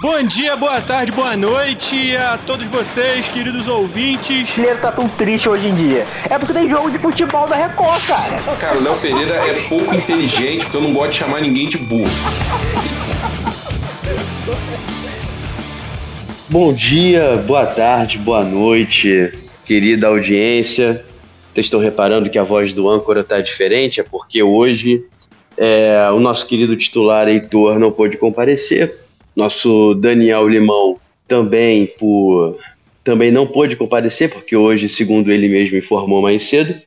Bom dia, boa tarde, boa noite a todos vocês, queridos ouvintes. O tá tão triste hoje em dia. É porque tem jogo de futebol da Record, cara. Cara, o Léo Pereira é pouco inteligente, porque eu não gosto de chamar ninguém de burro. Bom dia, boa tarde, boa noite, querida audiência. Vocês estão reparando que a voz do âncora está diferente? É porque hoje é, o nosso querido titular Heitor não pôde comparecer nosso Daniel Limão também por também não pôde comparecer porque hoje, segundo ele mesmo informou mais cedo,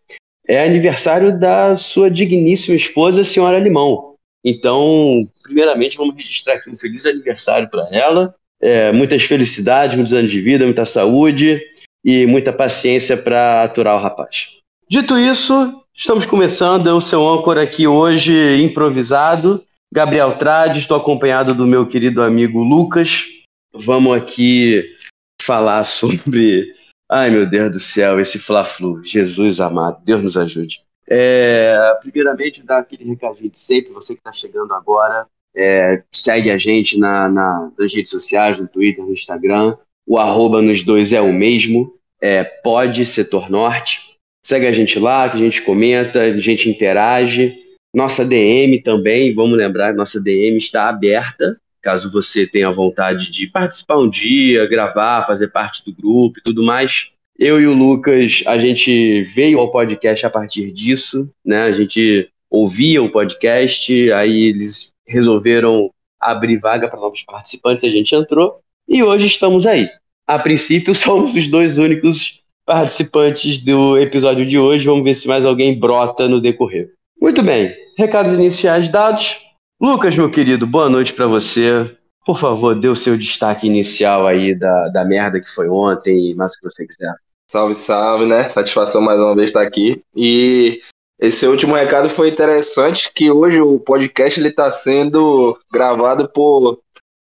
é aniversário da sua digníssima esposa, senhora Limão. Então, primeiramente, vamos registrar aqui um feliz aniversário para ela. É, muitas felicidades, muitos anos de vida, muita saúde e muita paciência para aturar o rapaz. Dito isso, estamos começando. Eu, seu âncora, aqui hoje, improvisado. Gabriel Trade, estou acompanhado do meu querido amigo Lucas. Vamos aqui falar sobre. Ai, meu Deus do céu, esse Fla-Flu. Jesus amado, Deus nos ajude. É, primeiramente, dar aquele recadinho de sempre, você que está chegando agora, é, segue a gente na, na, nas redes sociais, no Twitter, no Instagram. O arroba nos dois é o mesmo, é pode setor norte. Segue a gente lá, que a gente comenta, a gente interage. Nossa DM também, vamos lembrar, nossa DM está aberta, caso você tenha vontade de participar um dia, gravar, fazer parte do grupo e tudo mais. Eu e o Lucas, a gente veio ao podcast a partir disso, né? A gente ouvia o podcast, aí eles resolveram abrir vaga para novos participantes, a gente entrou e hoje estamos aí. A princípio, somos os dois únicos participantes do episódio de hoje. Vamos ver se mais alguém brota no decorrer. Muito bem, recados iniciais dados. Lucas, meu querido, boa noite para você. Por favor, dê o seu destaque inicial aí da, da merda que foi ontem mais o que você quiser. Salve, salve, né? Satisfação mais uma vez estar aqui. E esse último recado foi interessante, que hoje o podcast ele está sendo gravado por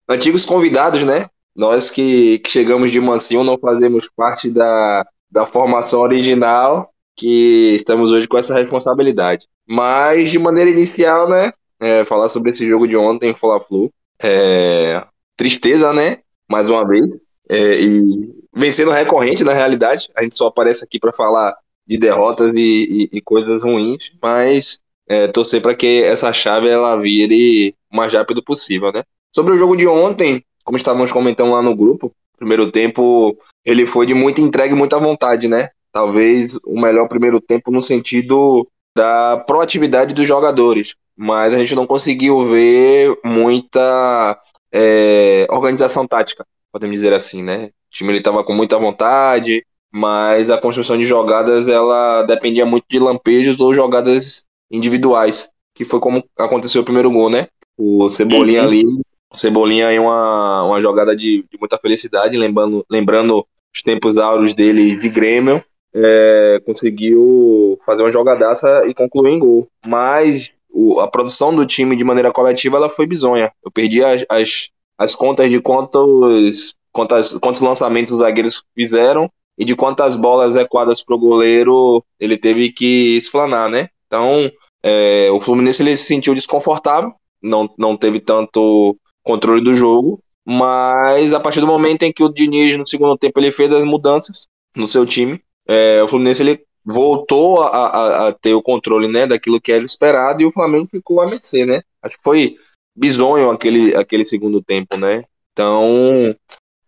antigos convidados, né? Nós que, que chegamos de mansinho não fazemos parte da, da formação original, que estamos hoje com essa responsabilidade. Mas, de maneira inicial, né? É, falar sobre esse jogo de ontem, Fla-Flu. É, tristeza, né? Mais uma vez. É, e vencendo recorrente, na realidade. A gente só aparece aqui para falar de derrotas e, e, e coisas ruins, mas é, torcer para que essa chave ela vire o mais rápido possível, né? Sobre o jogo de ontem, como estávamos comentando lá no grupo, primeiro tempo ele foi de muita entrega e muita vontade, né? Talvez o melhor primeiro tempo no sentido da proatividade dos jogadores, mas a gente não conseguiu ver muita é, organização tática, podemos dizer assim, né? O time estava com muita vontade, mas a construção de jogadas ela dependia muito de lampejos ou jogadas individuais, que foi como aconteceu o primeiro gol, né? O Cebolinha uhum. ali, o Cebolinha em uma, uma jogada de, de muita felicidade, lembrando, lembrando os tempos áureos dele de Grêmio, é, conseguiu fazer uma jogadaça e concluir em gol. Mas o, a produção do time de maneira coletiva ela foi bizonha. Eu perdi as, as, as contas de quantos, quantas, quantos lançamentos os zagueiros fizeram e de quantas bolas equadas para o goleiro ele teve que explanar, né? Então, é, o Fluminense ele se sentiu desconfortável, não, não teve tanto controle do jogo, mas a partir do momento em que o Diniz no segundo tempo ele fez as mudanças no seu time, é, o Fluminense ele voltou a, a, a, ter o controle né, daquilo que era esperado e o Flamengo ficou a mercê, né? Acho que foi bizonho aquele, aquele segundo tempo, né? Então,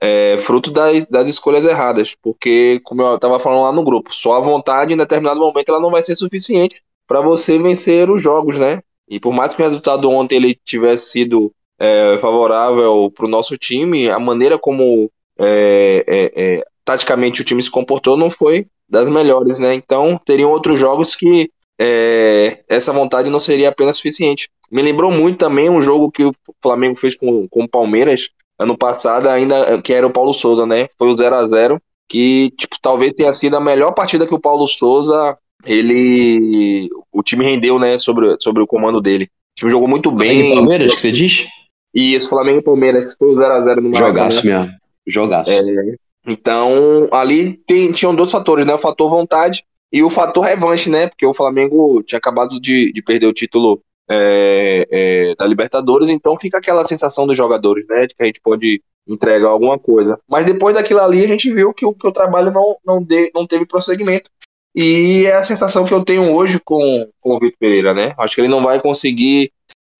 é, fruto das, das escolhas erradas, porque, como eu estava falando lá no grupo, só a vontade em determinado momento ela não vai ser suficiente para você vencer os jogos, né? E por mais que o resultado ontem ele tivesse sido é, favorável para o nosso time, a maneira como é, é, é taticamente o time se comportou não foi das melhores, né? Então teriam outros jogos que é, essa vontade não seria apenas suficiente. Me lembrou muito também um jogo que o Flamengo fez com, com o Palmeiras ano passado, ainda que era o Paulo Souza, né? Foi o 0 a 0 que tipo, talvez tenha sido a melhor partida que o Paulo Souza ele o time rendeu, né, sobre, sobre o comando dele. O time jogou muito bem. Palmeiras que você diz? E esse Flamengo e Palmeiras foi o 0 a 0 no Maracanã. Jogaço mesmo. Jogaço. É, então, ali tem, tinham dois fatores, né? O fator vontade e o fator revanche, né? Porque o Flamengo tinha acabado de, de perder o título é, é, da Libertadores, então fica aquela sensação dos jogadores, né, de que a gente pode entregar alguma coisa. Mas depois daquilo ali, a gente viu que o, que o trabalho não, não, de, não teve prosseguimento. E é a sensação que eu tenho hoje com, com o Vitor Pereira, né? Acho que ele não vai conseguir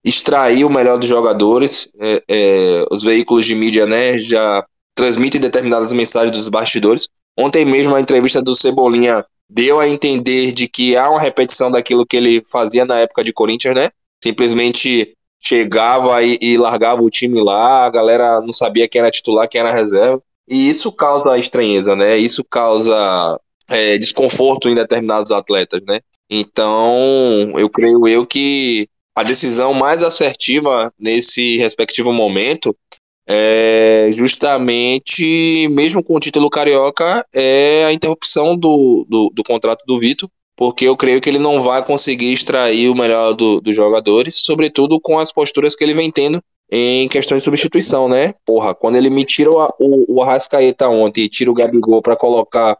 extrair o melhor dos jogadores. É, é, os veículos de mídia, né, já transmitem determinadas mensagens dos bastidores. Ontem mesmo a entrevista do Cebolinha deu a entender de que há uma repetição daquilo que ele fazia na época de Corinthians, né? Simplesmente chegava e, e largava o time lá, a galera não sabia quem era titular, quem era reserva. E isso causa estranheza, né? Isso causa é, desconforto em determinados atletas, né? Então, eu creio eu que a decisão mais assertiva nesse respectivo momento é justamente, mesmo com o título carioca, é a interrupção do, do, do contrato do Vitor, porque eu creio que ele não vai conseguir extrair o melhor do, dos jogadores, sobretudo com as posturas que ele vem tendo em questão de substituição, né? Porra, quando ele me tira o, o, o Arrascaeta ontem e tira o Gabigol para colocar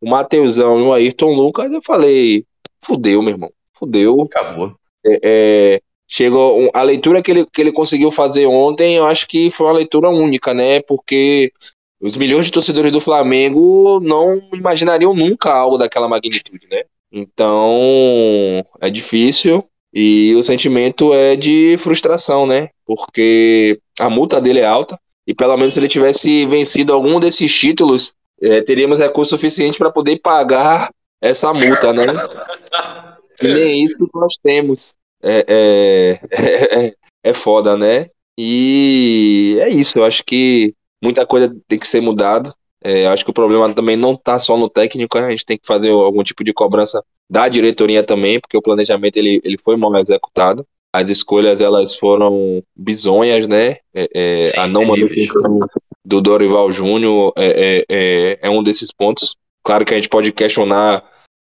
o Mateusão e o Ayrton Lucas, eu falei, fudeu, meu irmão, fudeu. Acabou. É, é, chegou a leitura que ele, que ele conseguiu fazer ontem, eu acho que foi uma leitura única, né? Porque os milhões de torcedores do Flamengo não imaginariam nunca algo daquela magnitude, né? Então é difícil e o sentimento é de frustração, né? Porque a multa dele é alta e pelo menos se ele tivesse vencido algum desses títulos, é, teríamos recurso suficiente para poder pagar essa multa, né? E nem isso que nós temos. É, é, é, é foda, né? E é isso, eu acho que muita coisa tem que ser mudada. É, acho que o problema também não está só no técnico, a gente tem que fazer algum tipo de cobrança da diretoria também, porque o planejamento ele, ele foi mal executado. As escolhas elas foram bizonhas, né? É, é, a não manutenção do Dorival Júnior é, é, é, é, um desses pontos. Claro que a gente pode questionar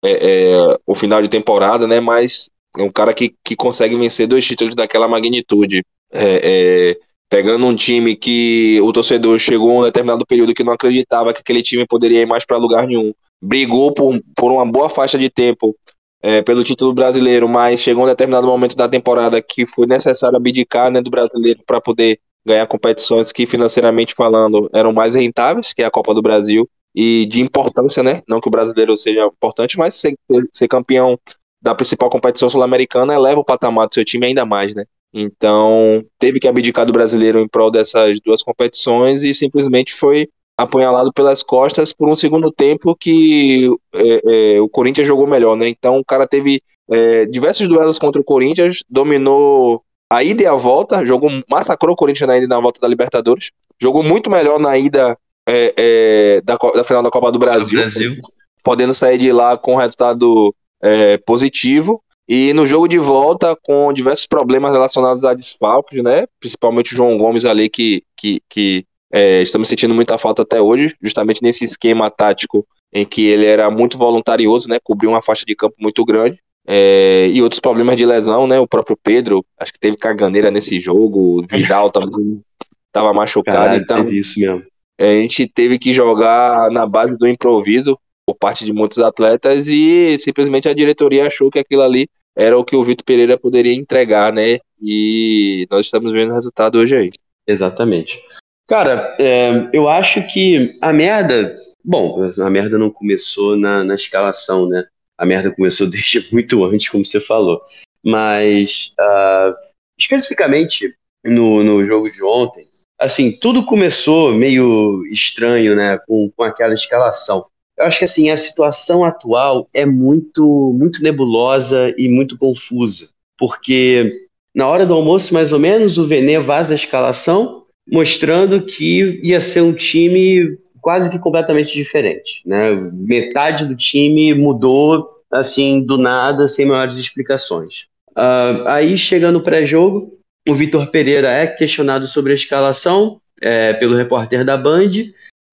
é, é, o final de temporada, né? Mas é um cara que, que consegue vencer dois títulos daquela magnitude. É, pegando um time que o torcedor chegou a um determinado período que não acreditava que aquele time poderia ir mais para lugar nenhum. Brigou por, por uma boa faixa de tempo é, pelo título brasileiro, mas chegou um determinado momento da temporada que foi necessário abdicar né, do brasileiro para poder ganhar competições que financeiramente falando eram mais rentáveis, que é a Copa do Brasil, e de importância, né? Não que o brasileiro seja importante, mas ser, ser campeão da principal competição sul-americana eleva o patamar do seu time ainda mais, né? Então, teve que abdicar do brasileiro em prol dessas duas competições e simplesmente foi apunhalado pelas costas por um segundo tempo que é, é, o Corinthians jogou melhor, né? Então, o cara teve é, diversos duelos contra o Corinthians, dominou a ida e a volta, jogou, massacrou o Corinthians na ida e na volta da Libertadores, jogou muito melhor na ida é, é, da, da, final da Copa do Brasil, Brasil, podendo sair de lá com um resultado é, positivo. E no jogo de volta, com diversos problemas relacionados a desfalques, né? Principalmente o João Gomes ali, que, que, que é, estamos sentindo muita falta até hoje, justamente nesse esquema tático em que ele era muito voluntarioso, né? Cobriu uma faixa de campo muito grande. É, e outros problemas de lesão, né? O próprio Pedro, acho que teve caganeira nesse jogo, o Vidal também estava machucado. Caralho, então, isso mesmo. A gente teve que jogar na base do improviso por parte de muitos atletas e simplesmente a diretoria achou que aquilo ali era o que o Vitor Pereira poderia entregar, né? E nós estamos vendo o resultado hoje aí. Exatamente. Cara, é, eu acho que a merda. Bom, a merda não começou na, na escalação, né? A merda começou desde muito antes, como você falou. Mas, uh, especificamente no, no jogo de ontem, assim, tudo começou meio estranho, né? Com, com aquela escalação. Eu acho que assim, a situação atual é muito, muito nebulosa e muito confusa. Porque na hora do almoço, mais ou menos, o Vene vaza a escalação, mostrando que ia ser um time quase que completamente diferente. Né? Metade do time mudou assim do nada, sem maiores explicações. Uh, aí chega no pré-jogo, o Vitor Pereira é questionado sobre a escalação é, pelo repórter da Band.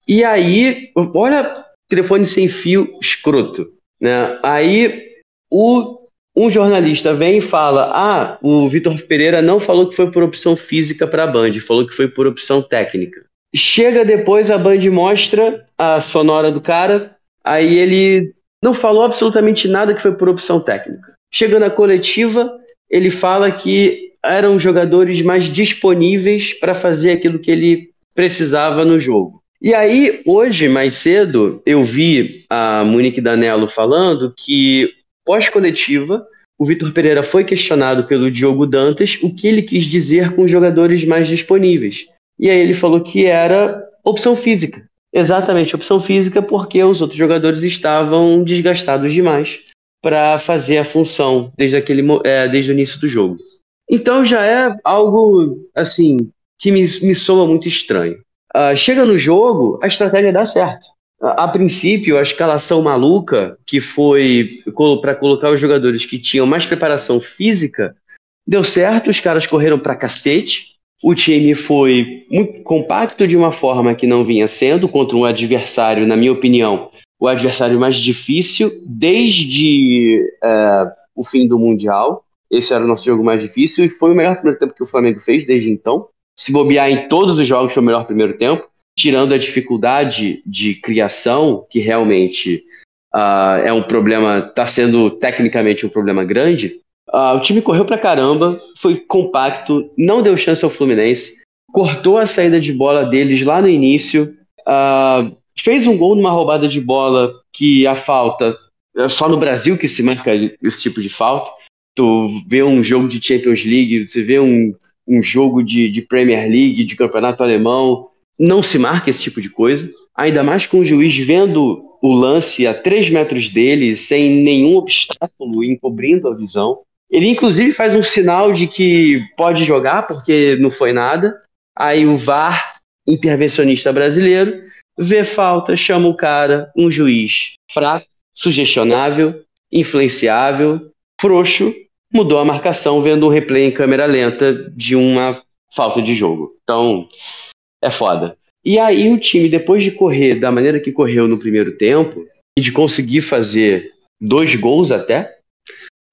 E aí, olha, telefone sem fio escroto. Né? Aí o, um jornalista vem e fala: Ah, o Vitor Pereira não falou que foi por opção física para a Band, falou que foi por opção técnica. Chega depois, a Band mostra a sonora do cara, aí ele não falou absolutamente nada que foi por opção técnica. Chega na coletiva, ele fala que eram jogadores mais disponíveis para fazer aquilo que ele precisava no jogo. E aí, hoje, mais cedo, eu vi a Monique Danello falando que, pós-coletiva, o Vitor Pereira foi questionado pelo Diogo Dantas o que ele quis dizer com jogadores mais disponíveis. E aí ele falou que era opção física. Exatamente, opção física, porque os outros jogadores estavam desgastados demais para fazer a função desde, aquele, é, desde o início do jogo. Então já é algo assim que me, me soa muito estranho. Uh, chega no jogo, a estratégia dá certo. A, princípio, a escalação maluca, que foi para colocar os jogadores que tinham mais preparação física, deu certo, os caras correram para cacete. O time foi muito compacto de uma forma que não vinha sendo contra um adversário, na minha opinião, o adversário mais difícil desde uh, o fim do Mundial. Esse era o nosso jogo mais difícil e foi o melhor primeiro tempo que o Flamengo fez desde então. Se bobear em todos os jogos foi o melhor primeiro tempo, tirando a dificuldade de criação, que realmente uh, é um problema, está sendo tecnicamente um problema grande. Uh, o time correu pra caramba, foi compacto, não deu chance ao Fluminense, cortou a saída de bola deles lá no início, uh, fez um gol numa roubada de bola que a falta é só no Brasil que se marca esse tipo de falta tu vê um jogo de Champions League, você vê um, um jogo de, de Premier League, de campeonato alemão, não se marca esse tipo de coisa. Ainda mais com o juiz vendo o lance a 3 metros dele, sem nenhum obstáculo, encobrindo a visão. Ele, inclusive, faz um sinal de que pode jogar, porque não foi nada. Aí o VAR, intervencionista brasileiro, vê falta, chama o cara, um juiz fraco, sugestionável, influenciável, frouxo, mudou a marcação vendo um replay em câmera lenta de uma falta de jogo. Então, é foda. E aí o time, depois de correr da maneira que correu no primeiro tempo, e de conseguir fazer dois gols até,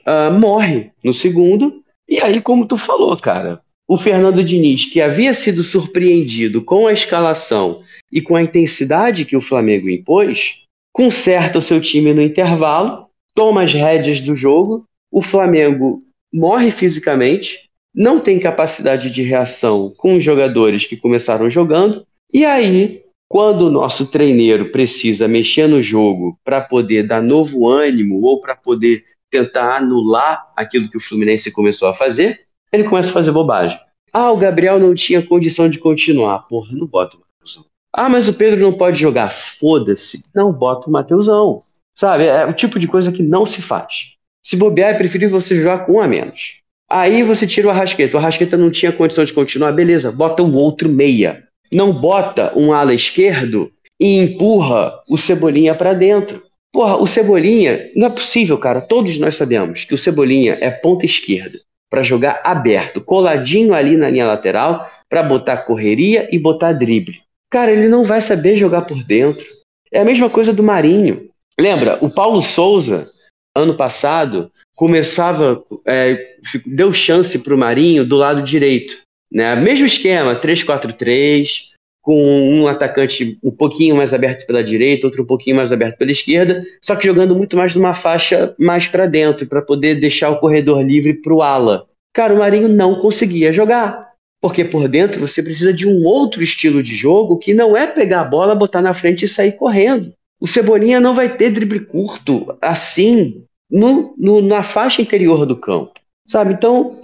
uh, morre no segundo. E aí, como tu falou, cara, o Fernando Diniz, que havia sido surpreendido com a escalação e com a intensidade que o Flamengo impôs, conserta o seu time no intervalo, toma as rédeas do jogo o Flamengo morre fisicamente, não tem capacidade de reação com os jogadores que começaram jogando, e aí, quando o nosso treineiro precisa mexer no jogo para poder dar novo ânimo ou para poder tentar anular aquilo que o Fluminense começou a fazer, ele começa a fazer bobagem. Ah, o Gabriel não tinha condição de continuar. Porra, não bota o Mateusão. Ah, mas o Pedro não pode jogar. Foda-se. Não bota o Mateusão. Sabe? É o tipo de coisa que não se faz. Se bobear, é preferível você jogar com um a menos. Aí você tira o Arrasqueta. O Arrasqueta não tinha condição de continuar, beleza, bota o outro meia. Não bota um ala esquerdo e empurra o Cebolinha para dentro. Porra, o Cebolinha, não é possível, cara. Todos nós sabemos que o Cebolinha é ponta esquerda para jogar aberto, coladinho ali na linha lateral, para botar correria e botar drible. Cara, ele não vai saber jogar por dentro. É a mesma coisa do Marinho. Lembra, o Paulo Souza ano passado, começava, é, deu chance para o Marinho do lado direito. Né? Mesmo esquema, 3-4-3, com um atacante um pouquinho mais aberto pela direita, outro um pouquinho mais aberto pela esquerda, só que jogando muito mais numa faixa mais para dentro, para poder deixar o corredor livre para o ala. Cara, o Marinho não conseguia jogar. Porque por dentro você precisa de um outro estilo de jogo que não é pegar a bola, botar na frente e sair correndo. O Cebolinha não vai ter drible curto assim no, no, na faixa interior do campo, sabe? Então,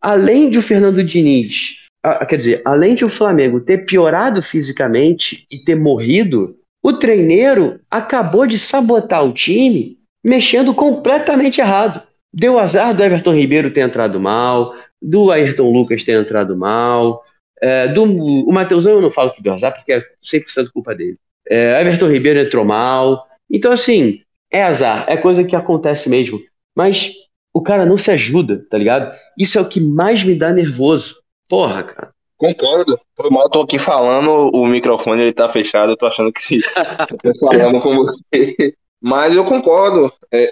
além de o Fernando Diniz, a, quer dizer, além de o Flamengo ter piorado fisicamente e ter morrido, o treineiro acabou de sabotar o time mexendo completamente errado. Deu azar do Everton Ribeiro ter entrado mal, do Ayrton Lucas ter entrado mal, é, do, o Matheusão eu não falo que deu azar porque é 100% culpa dele. É, Everton Ribeiro entrou mal. Então, assim, é azar, é coisa que acontece mesmo. Mas o cara não se ajuda, tá ligado? Isso é o que mais me dá nervoso. Porra, cara. Concordo. Foi mal, tô aqui falando, o microfone ele tá fechado, eu tô achando que se tô falando com você. Mas eu concordo. É,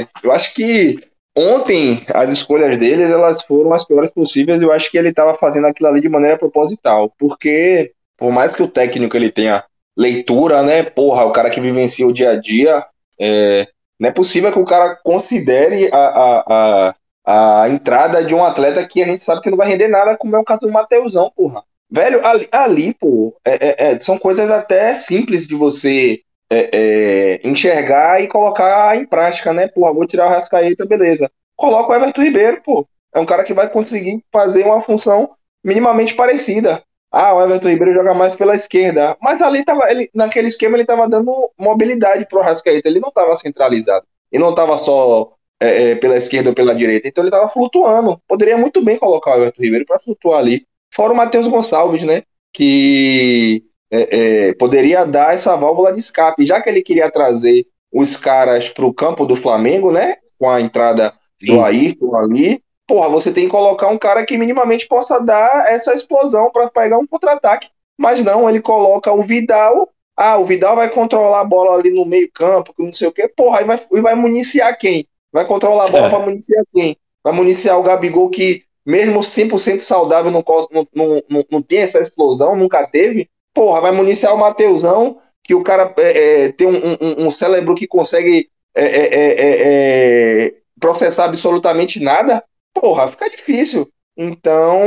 é, eu acho que ontem as escolhas deles elas foram as piores possíveis. Eu acho que ele estava fazendo aquilo ali de maneira proposital, porque por mais que o técnico ele tenha leitura, né? Porra, o cara que vivencia o dia a dia. É, não é possível que o cara considere a, a, a, a entrada de um atleta que a gente sabe que não vai render nada, como é o caso do Mateusão, porra. Velho, ali, ali pô, é, é, é, são coisas até simples de você é, é, enxergar e colocar em prática, né? Porra, vou tirar o Rascaeta, beleza. Coloca o Everton Ribeiro, pô. É um cara que vai conseguir fazer uma função minimamente parecida. Ah, o Everton Ribeiro joga mais pela esquerda. Mas ali tava, ele, naquele esquema ele tava dando mobilidade pro Rascaeta. Ele não tava centralizado. E não tava só é, é, pela esquerda ou pela direita. Então ele tava flutuando. Poderia muito bem colocar o Everton Ribeiro para flutuar ali. Fora o Matheus Gonçalves, né? Que é, é, poderia dar essa válvula de escape. Já que ele queria trazer os caras pro campo do Flamengo, né? Com a entrada do Ayrton ali porra, você tem que colocar um cara que minimamente possa dar essa explosão para pegar um contra-ataque. Mas não, ele coloca o Vidal. Ah, o Vidal vai controlar a bola ali no meio-campo, não sei o quê. Porra, aí vai, e vai municiar quem? Vai controlar a bola é. para municiar quem? Vai municiar o Gabigol, que mesmo 100% saudável não, não, não, não tem essa explosão, nunca teve. Porra, vai municiar o Mateusão, que o cara é, é, tem um, um, um, cérebro que consegue é, é, é processar absolutamente nada porra, fica difícil. Então,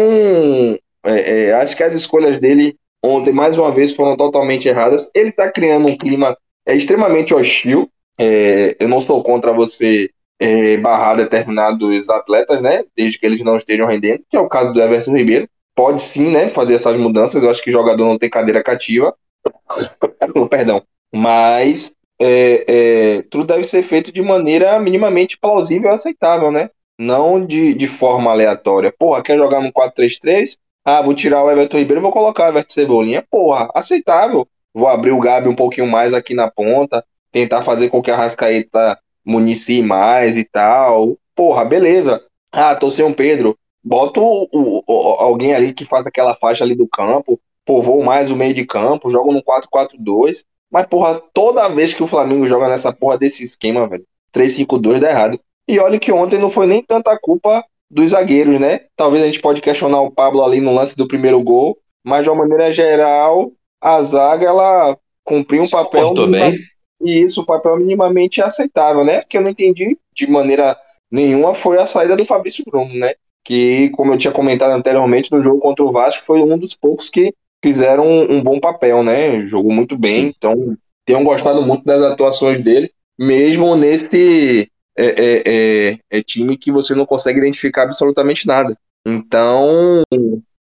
é, é, acho que as escolhas dele ontem, mais uma vez, foram totalmente erradas. Ele está criando um clima é, extremamente hostil. É, eu não sou contra você é, barrar determinados atletas, né? Desde que eles não estejam rendendo, que é o caso do Everton Ribeiro. Pode sim, né? Fazer essas mudanças. Eu acho que jogador não tem cadeira cativa. Perdão. Mas é, é, tudo deve ser feito de maneira minimamente plausível e aceitável, né? Não de, de forma aleatória. Porra, quer jogar no 4-3-3? Ah, vou tirar o Everton Ribeiro vou colocar o Everton Cebolinha. Porra, aceitável. Vou abrir o Gabi um pouquinho mais aqui na ponta, tentar fazer com que a Rascaeta municie mais e tal. Porra, beleza. Ah, tô sem um Pedro. Bota o, o, o, alguém ali que faz aquela faixa ali do campo, povoa mais o meio de campo, joga no 4-4-2. Mas, porra, toda vez que o Flamengo joga nessa porra desse esquema, velho, 3-5-2 dá errado. E olha que ontem não foi nem tanta culpa dos zagueiros, né? Talvez a gente pode questionar o Pablo ali no lance do primeiro gol, mas de uma maneira geral, a zaga ela cumpriu um papel bem. e isso, um papel minimamente aceitável, né? Que eu não entendi de maneira nenhuma foi a saída do Fabrício Bruno, né? Que, como eu tinha comentado anteriormente no jogo contra o Vasco, foi um dos poucos que fizeram um, um bom papel, né? Jogou muito bem, então tenham gostado muito das atuações dele, mesmo nesse é, é, é, é, time que você não consegue identificar absolutamente nada. Então,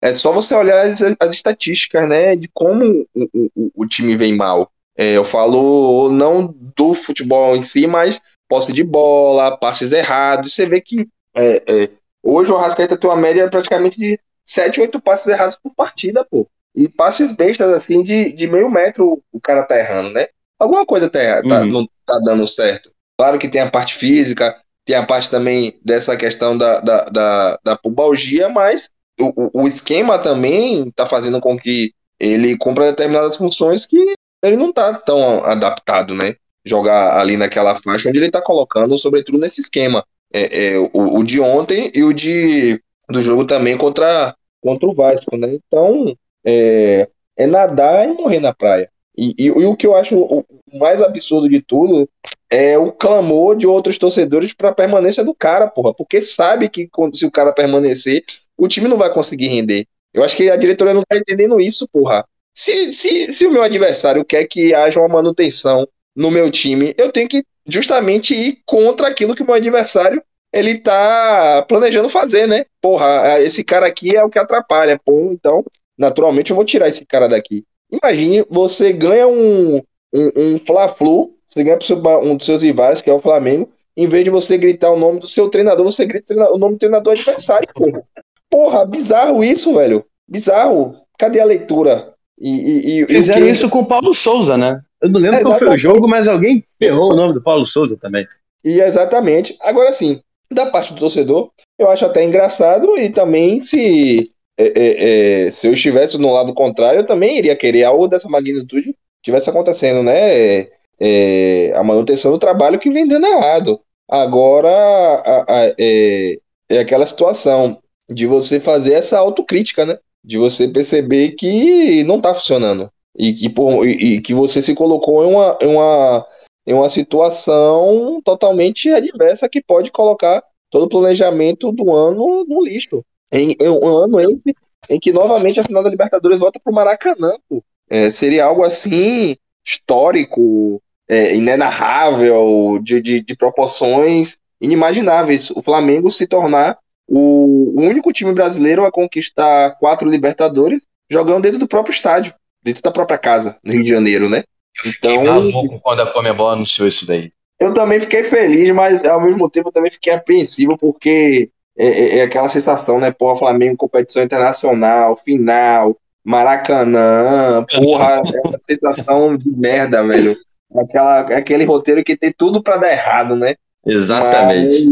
é só você olhar as, as estatísticas, né, de como o, o, o time vem mal. É, eu falo não do futebol em si, mas posse de bola, passes errados. Você vê que é, é, hoje o Arrascaeta tem uma média praticamente de 7, 8 passes errados por partida, pô. E passes bestas, assim, de, de meio metro o cara tá errando, né? Alguma coisa tá, tá uhum. não tá dando certo. Claro que tem a parte física, tem a parte também dessa questão da, da, da, da pubalgia, mas o, o esquema também está fazendo com que ele cumpra determinadas funções que ele não está tão adaptado, né? Jogar ali naquela faixa onde ele está colocando, sobretudo nesse esquema. É, é, o, o, de ontem e o de do jogo também contra, contra o Vasco, né? Então, é, é nadar e morrer na praia. E, e, e, o que eu acho o mais absurdo de tudo é o clamor de outros torcedores para a permanência do cara, porra. Porque sabe que se o cara permanecer, o time não vai conseguir render. Eu acho que a diretoria não tá entendendo isso, porra. Se, se, se o meu adversário quer que haja uma manutenção no meu time, eu tenho que justamente ir contra aquilo que o meu adversário ele tá planejando fazer, né? Porra, esse cara aqui é o que atrapalha, pô. Então, naturalmente, eu vou tirar esse cara daqui. Imagine, você ganha um, um, um Fla-Flu, você ganha para um dos seus rivais, que é o Flamengo, em vez de você gritar o nome do seu treinador, você grita o nome do treinador adversário, porra. Porra, bizarro isso, velho. Bizarro. Cadê a leitura? E, e, e Fizeram que... isso com o Paulo Souza, né? Eu não lembro qual foi o jogo, mas alguém ferrou o nome do Paulo Souza também. E exatamente. Agora sim, da parte do torcedor, eu acho até engraçado e também se é, é, é, se eu estivesse no lado contrário, eu também iria querer algo dessa magnitude tivesse acontecendo, né? É, a manutenção do trabalho que vem dando errado. Agora a, a, é, é aquela situação de você fazer essa autocrítica, né? De você perceber que não está funcionando. E que, por, e, e, que você se colocou em uma, em, uma, em uma situação totalmente adversa que pode colocar todo o planejamento do ano no lixo. Em, em um ano em, em que novamente a final da Libertadores volta pro Maracanã, pô. É, seria algo assim histórico, é, inenarrável, de, de, de, proporções inimagináveis. O Flamengo se tornar o, o, único time brasileiro a conquistar quatro Libertadores jogando dentro do próprio estádio, dentro da própria casa, no Rio de Janeiro, né? Então, maluco quando a Comebol anunciou isso daí. Eu também fiquei feliz, mas ao mesmo tempo eu também fiquei apreensivo, porque é, é, é aquela sensação, né? Porra, Flamengo, competição internacional, final, Maracanã, porra, é uma sensação de merda, velho. Aquela, aquele roteiro que tem tudo para dar errado, né? Exatamente.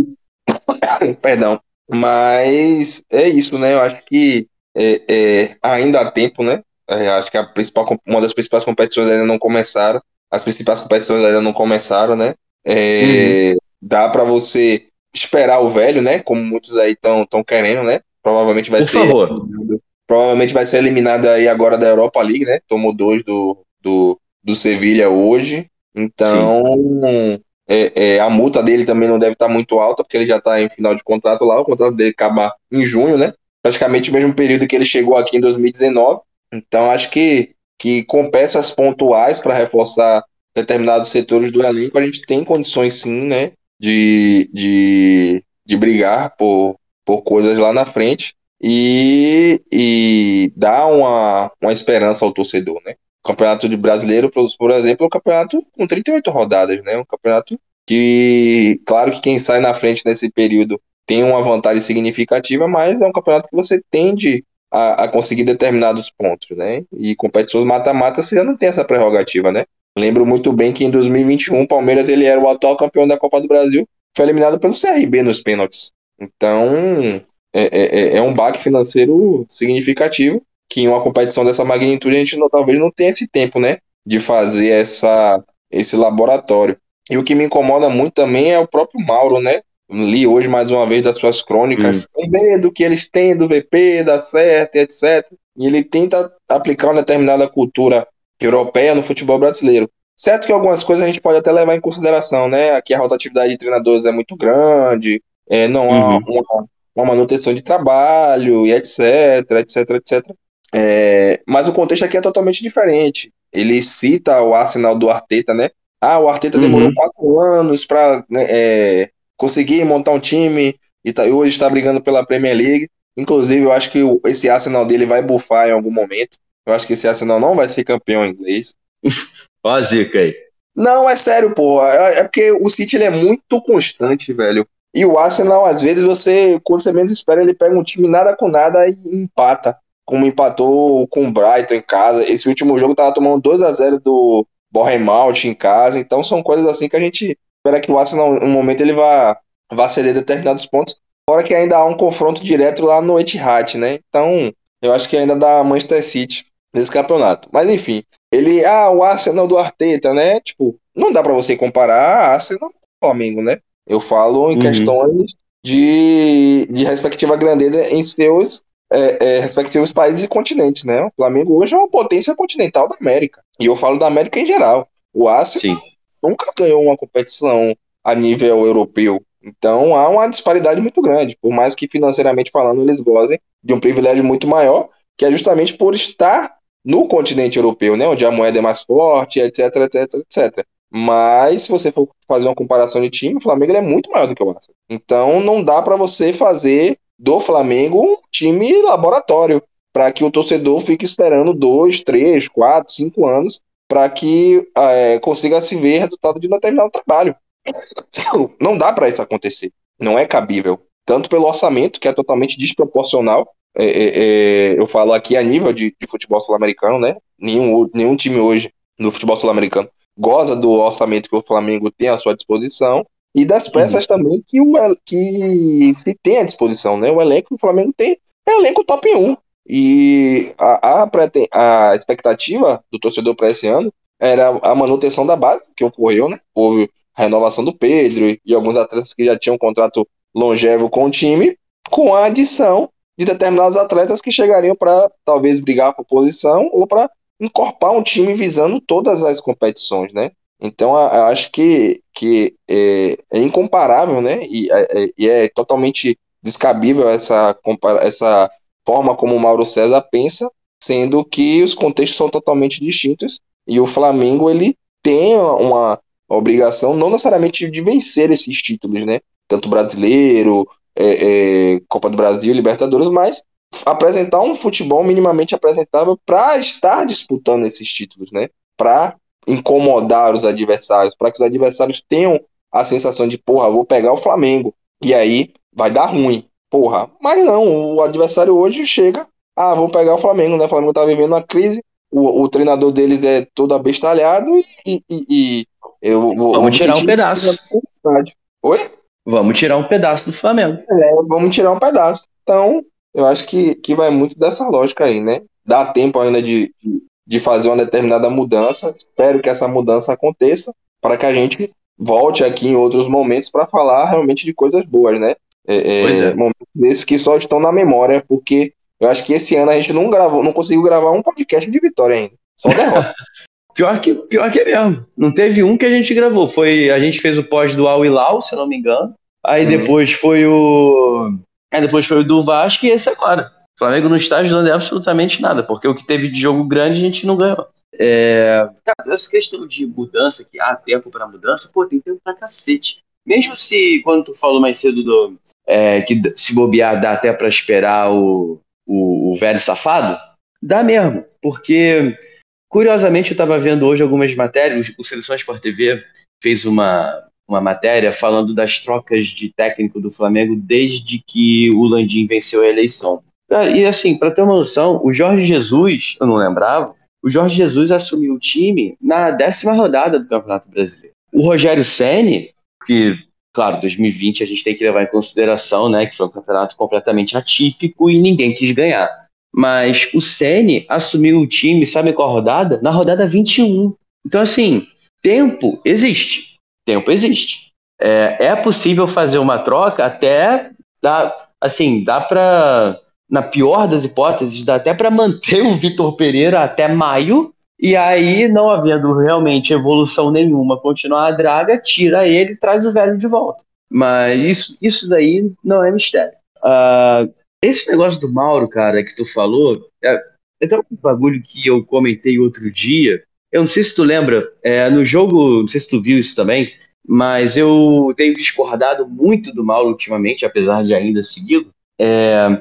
Mas... Perdão. Mas é isso, né? Eu acho que é, é, ainda há tempo, né? É, acho que a principal, uma das principais competições ainda não começaram. As principais competições ainda não começaram, né? É, uhum. Dá para você esperar o velho, né? Como muitos aí estão querendo, né? Provavelmente vai Por ser. Favor. Provavelmente vai ser eliminado aí agora da Europa League, né? Tomou dois do, do, do Sevilha hoje. Então, é, é, a multa dele também não deve estar muito alta, porque ele já está em final de contrato lá. O contrato dele acaba em junho, né? Praticamente o mesmo período que ele chegou aqui em 2019. Então, acho que, que com peças pontuais para reforçar determinados setores do elenco, a gente tem condições sim, né? De, de, de brigar por, por coisas lá na frente e, e dar uma, uma esperança ao torcedor, né? O campeonato de brasileiro, por exemplo, é um campeonato com 38 rodadas, né? Um campeonato que, claro que quem sai na frente nesse período tem uma vantagem significativa, mas é um campeonato que você tende a, a conseguir determinados pontos, né? E competições mata-mata você já não tem essa prerrogativa, né? Lembro muito bem que em 2021 o Palmeiras ele era o atual campeão da Copa do Brasil, foi eliminado pelo CRB nos pênaltis. Então, é, é, é, é um baque financeiro significativo que em uma competição dessa magnitude a gente não, talvez não tenha esse tempo, né, de fazer essa, esse laboratório. E o que me incomoda muito também é o próprio Mauro, né? Li hoje mais uma vez das suas crônicas, hum. o medo que eles têm do VP, da certo, etc. E ele tenta aplicar uma determinada cultura europeia no futebol brasileiro. Certo que algumas coisas a gente pode até levar em consideração, né? Aqui a rotatividade de treinadores é muito grande, é, não há uhum. uma, uma manutenção de trabalho e etc, etc, etc. É, mas o contexto aqui é totalmente diferente. Ele cita o Arsenal do Arteta, né? Ah, o Arteta uhum. demorou quatro anos para né, é, conseguir montar um time e tá, hoje está brigando pela Premier League. Inclusive, eu acho que esse Arsenal dele vai bufar em algum momento. Eu acho que esse Arsenal não vai ser campeão inglês. Ó a zica aí. Não, é sério, pô. É, é porque o City é muito constante, velho. E o Arsenal, às vezes, você, quando você menos espera, ele pega um time nada com nada e empata. Como empatou com o Brighton em casa. Esse último jogo tava tomando 2 a 0 do Bournemouth em casa. Então são coisas assim que a gente espera que o Arsenal, no momento, ele vá, vá ceder determinados pontos. Fora que ainda há um confronto direto lá no Etihad, né? Então, eu acho que ainda dá Manchester City nesse campeonato. Mas enfim, ele, ah, o Arsenal do Arteta, né? Tipo, não dá para você comparar Arsenal com o Flamengo, né? Eu falo em uhum. questões de, de respectiva grandeza em seus é, é, respectivos países e continentes, né? O Flamengo hoje é uma potência continental da América. E eu falo da América em geral. O Arsenal Sim. nunca ganhou uma competição a nível europeu. Então há uma disparidade muito grande. Por mais que financeiramente falando eles gozem de um privilégio muito maior, que é justamente por estar no continente europeu, né? Onde a moeda é mais forte, etc, etc, etc. Mas se você for fazer uma comparação de time, o Flamengo é muito maior do que o Arsenal. Então não dá para você fazer do Flamengo um time laboratório para que o torcedor fique esperando dois, três, quatro, cinco anos para que é, consiga se ver resultado de um determinado trabalho. Não dá para isso acontecer. Não é cabível. Tanto pelo orçamento, que é totalmente desproporcional. É, é, é eu falo aqui a nível de, de futebol sul-americano, né? Nenhum, nenhum time hoje no futebol sul-americano goza do orçamento que o Flamengo tem à sua disposição e das peças uhum. também que, o, que se tem à disposição, né? O elenco que o Flamengo tem é o elenco top 1. E a, a, a expectativa do torcedor para esse ano era a manutenção da base, que ocorreu, né? Houve a renovação do Pedro e, e alguns atletas que já tinham um contrato longevo com o time, com a adição de determinados atletas que chegariam para talvez brigar por posição ou para encorpar um time visando todas as competições, né? Então, eu acho que, que é, é incomparável, né? E é, é, é, totalmente descabível essa, essa forma como o Mauro César pensa, sendo que os contextos são totalmente distintos e o Flamengo ele tem uma obrigação não necessariamente de vencer esses títulos, né? Tanto brasileiro, é, é, Copa do Brasil, Libertadores, mas apresentar um futebol minimamente apresentável para estar disputando esses títulos, né? Para incomodar os adversários, para que os adversários tenham a sensação de, porra, vou pegar o Flamengo. E aí vai dar ruim. Porra, mas não, o adversário hoje chega, ah, vou pegar o Flamengo, né? O Flamengo tá vivendo uma crise, o, o treinador deles é todo abestalhado e, e, e eu vou. Vamos tirar um pedaço. Oi? Vamos tirar um pedaço do Flamengo. É, vamos tirar um pedaço. Então, eu acho que, que vai muito dessa lógica aí, né? Dá tempo ainda de, de fazer uma determinada mudança. Espero que essa mudança aconteça para que a gente volte aqui em outros momentos para falar realmente de coisas boas, né? É, é, é. Momentos esses que só estão na memória, porque eu acho que esse ano a gente não gravou, não conseguiu gravar um podcast de vitória ainda. Só derrota. pior, que, pior que é mesmo. Não teve um que a gente gravou. Foi, a gente fez o pós do Al Hilal, se eu não me engano. Aí Sim. depois foi o. Aí depois foi o do Vasco e esse agora. O Flamengo não está ajudando absolutamente nada, porque o que teve de jogo grande a gente não ganhou. É... Cara, essa questão de mudança, que há tempo para mudança, pô, tem tempo pra cacete. Mesmo se, quando tu falou mais cedo do, é, que se bobear dá até para esperar o, o, o, velho safado, dá mesmo, porque curiosamente eu estava vendo hoje algumas matérias, o Seleção Sport TV fez uma, uma matéria falando das trocas de técnico do Flamengo desde que o Landim venceu a eleição. E assim, para ter uma noção, o Jorge Jesus, eu não lembrava, o Jorge Jesus assumiu o time na décima rodada do Campeonato Brasileiro. O Rogério Ceni, que Claro, 2020 a gente tem que levar em consideração, né, que foi um campeonato completamente atípico e ninguém quis ganhar. Mas o Ceni assumiu o time, sabe qual rodada? Na rodada 21. Então, assim, tempo existe. Tempo existe. É, é possível fazer uma troca até, dá, assim, dá para, na pior das hipóteses, dá até para manter o Vitor Pereira até maio e aí, não havendo realmente evolução nenhuma, continuar a draga, tira ele e traz o velho de volta. Mas isso, isso daí não é mistério. Uh, esse negócio do Mauro, cara, que tu falou, é, é um bagulho que eu comentei outro dia. Eu não sei se tu lembra, é, no jogo, não sei se tu viu isso também, mas eu tenho discordado muito do Mauro ultimamente, apesar de ainda segui-lo. É,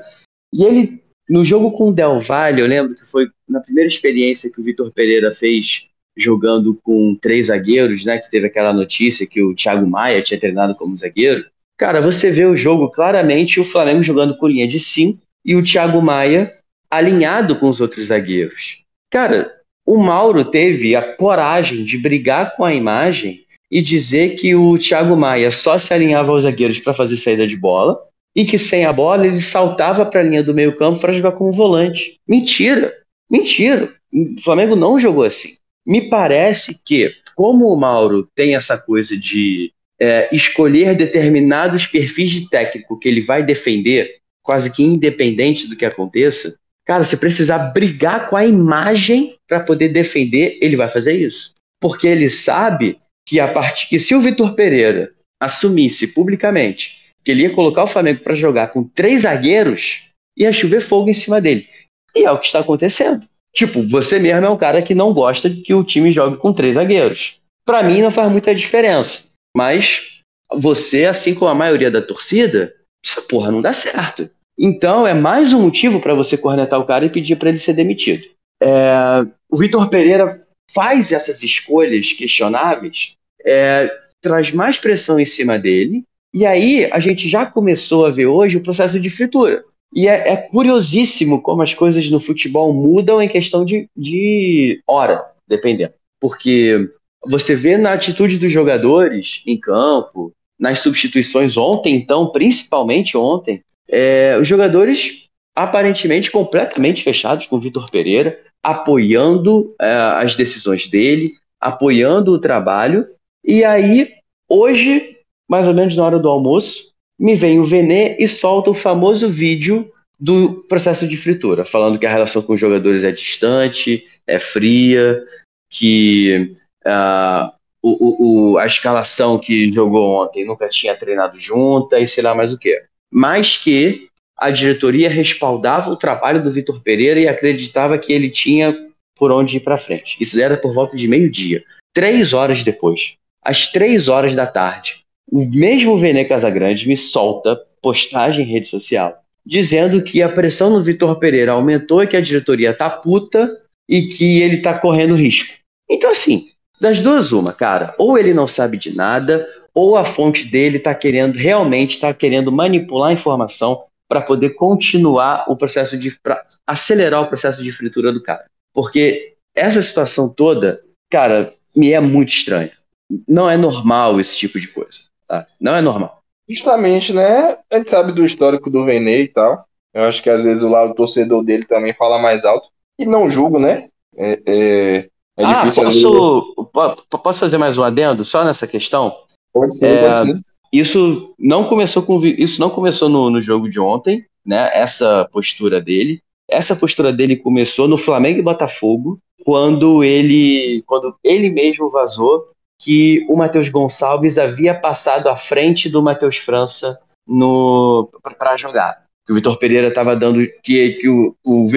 e ele no jogo com o Del Valle, eu lembro que foi na primeira experiência que o Vitor Pereira fez jogando com três zagueiros, né? Que teve aquela notícia que o Thiago Maia tinha treinado como zagueiro. Cara, você vê o jogo claramente o Flamengo jogando com linha de sim e o Thiago Maia alinhado com os outros zagueiros. Cara, o Mauro teve a coragem de brigar com a imagem e dizer que o Thiago Maia só se alinhava aos zagueiros para fazer saída de bola e que sem a bola ele saltava para a linha do meio-campo para jogar como volante. Mentira! Mentira! O Flamengo não jogou assim. Me parece que, como o Mauro tem essa coisa de é, escolher determinados perfis de técnico que ele vai defender, quase que independente do que aconteça, cara, se precisar brigar com a imagem para poder defender, ele vai fazer isso. Porque ele sabe que a parte que se o Vitor Pereira assumisse publicamente que ele ia colocar o Flamengo para jogar com três zagueiros, ia chover fogo em cima dele. E é o que está acontecendo. Tipo, você mesmo é um cara que não gosta de que o time jogue com três zagueiros. Para mim não faz muita diferença. Mas você, assim como a maioria da torcida, essa porra não dá certo. Então é mais um motivo para você cornetar o cara e pedir para ele ser demitido. É, o Vitor Pereira faz essas escolhas questionáveis, é, traz mais pressão em cima dele e aí a gente já começou a ver hoje o processo de fritura. E é, é curiosíssimo como as coisas no futebol mudam em questão de, de hora, dependendo. Porque você vê na atitude dos jogadores em campo, nas substituições ontem, então, principalmente ontem, é, os jogadores aparentemente completamente fechados com o Vitor Pereira, apoiando é, as decisões dele, apoiando o trabalho. E aí, hoje, mais ou menos na hora do almoço, me vem o Venê e solta o famoso vídeo do processo de fritura, falando que a relação com os jogadores é distante, é fria, que uh, o, o, a escalação que jogou ontem nunca tinha treinado junta e sei lá mais o que. Mas que a diretoria respaldava o trabalho do Vitor Pereira e acreditava que ele tinha por onde ir para frente. Isso era por volta de meio-dia. Três horas depois, às três horas da tarde, o mesmo Vene Casagrande me solta postagem em rede social dizendo que a pressão no Vitor Pereira aumentou e que a diretoria tá puta e que ele tá correndo risco. Então, assim, das duas, uma, cara, ou ele não sabe de nada, ou a fonte dele tá querendo, realmente tá querendo manipular a informação para poder continuar o processo de. acelerar o processo de fritura do cara. Porque essa situação toda, cara, me é muito estranha. Não é normal esse tipo de coisa. Tá? Não é normal. Justamente, né? A gente sabe do histórico do Vene e tal. Eu acho que às vezes o lado torcedor dele também fala mais alto. E não julgo, né? É, é, é ah, difícil posso, posso fazer mais um adendo só nessa questão? Pode ser, é, pode ser. Isso não começou com isso não começou no, no jogo de ontem, né? Essa postura dele. Essa postura dele começou no Flamengo e Botafogo, quando ele, quando ele mesmo vazou que o Matheus Gonçalves havia passado à frente do Matheus França no para jogar. Que o Vitor Pereira estava dando que, que o, o,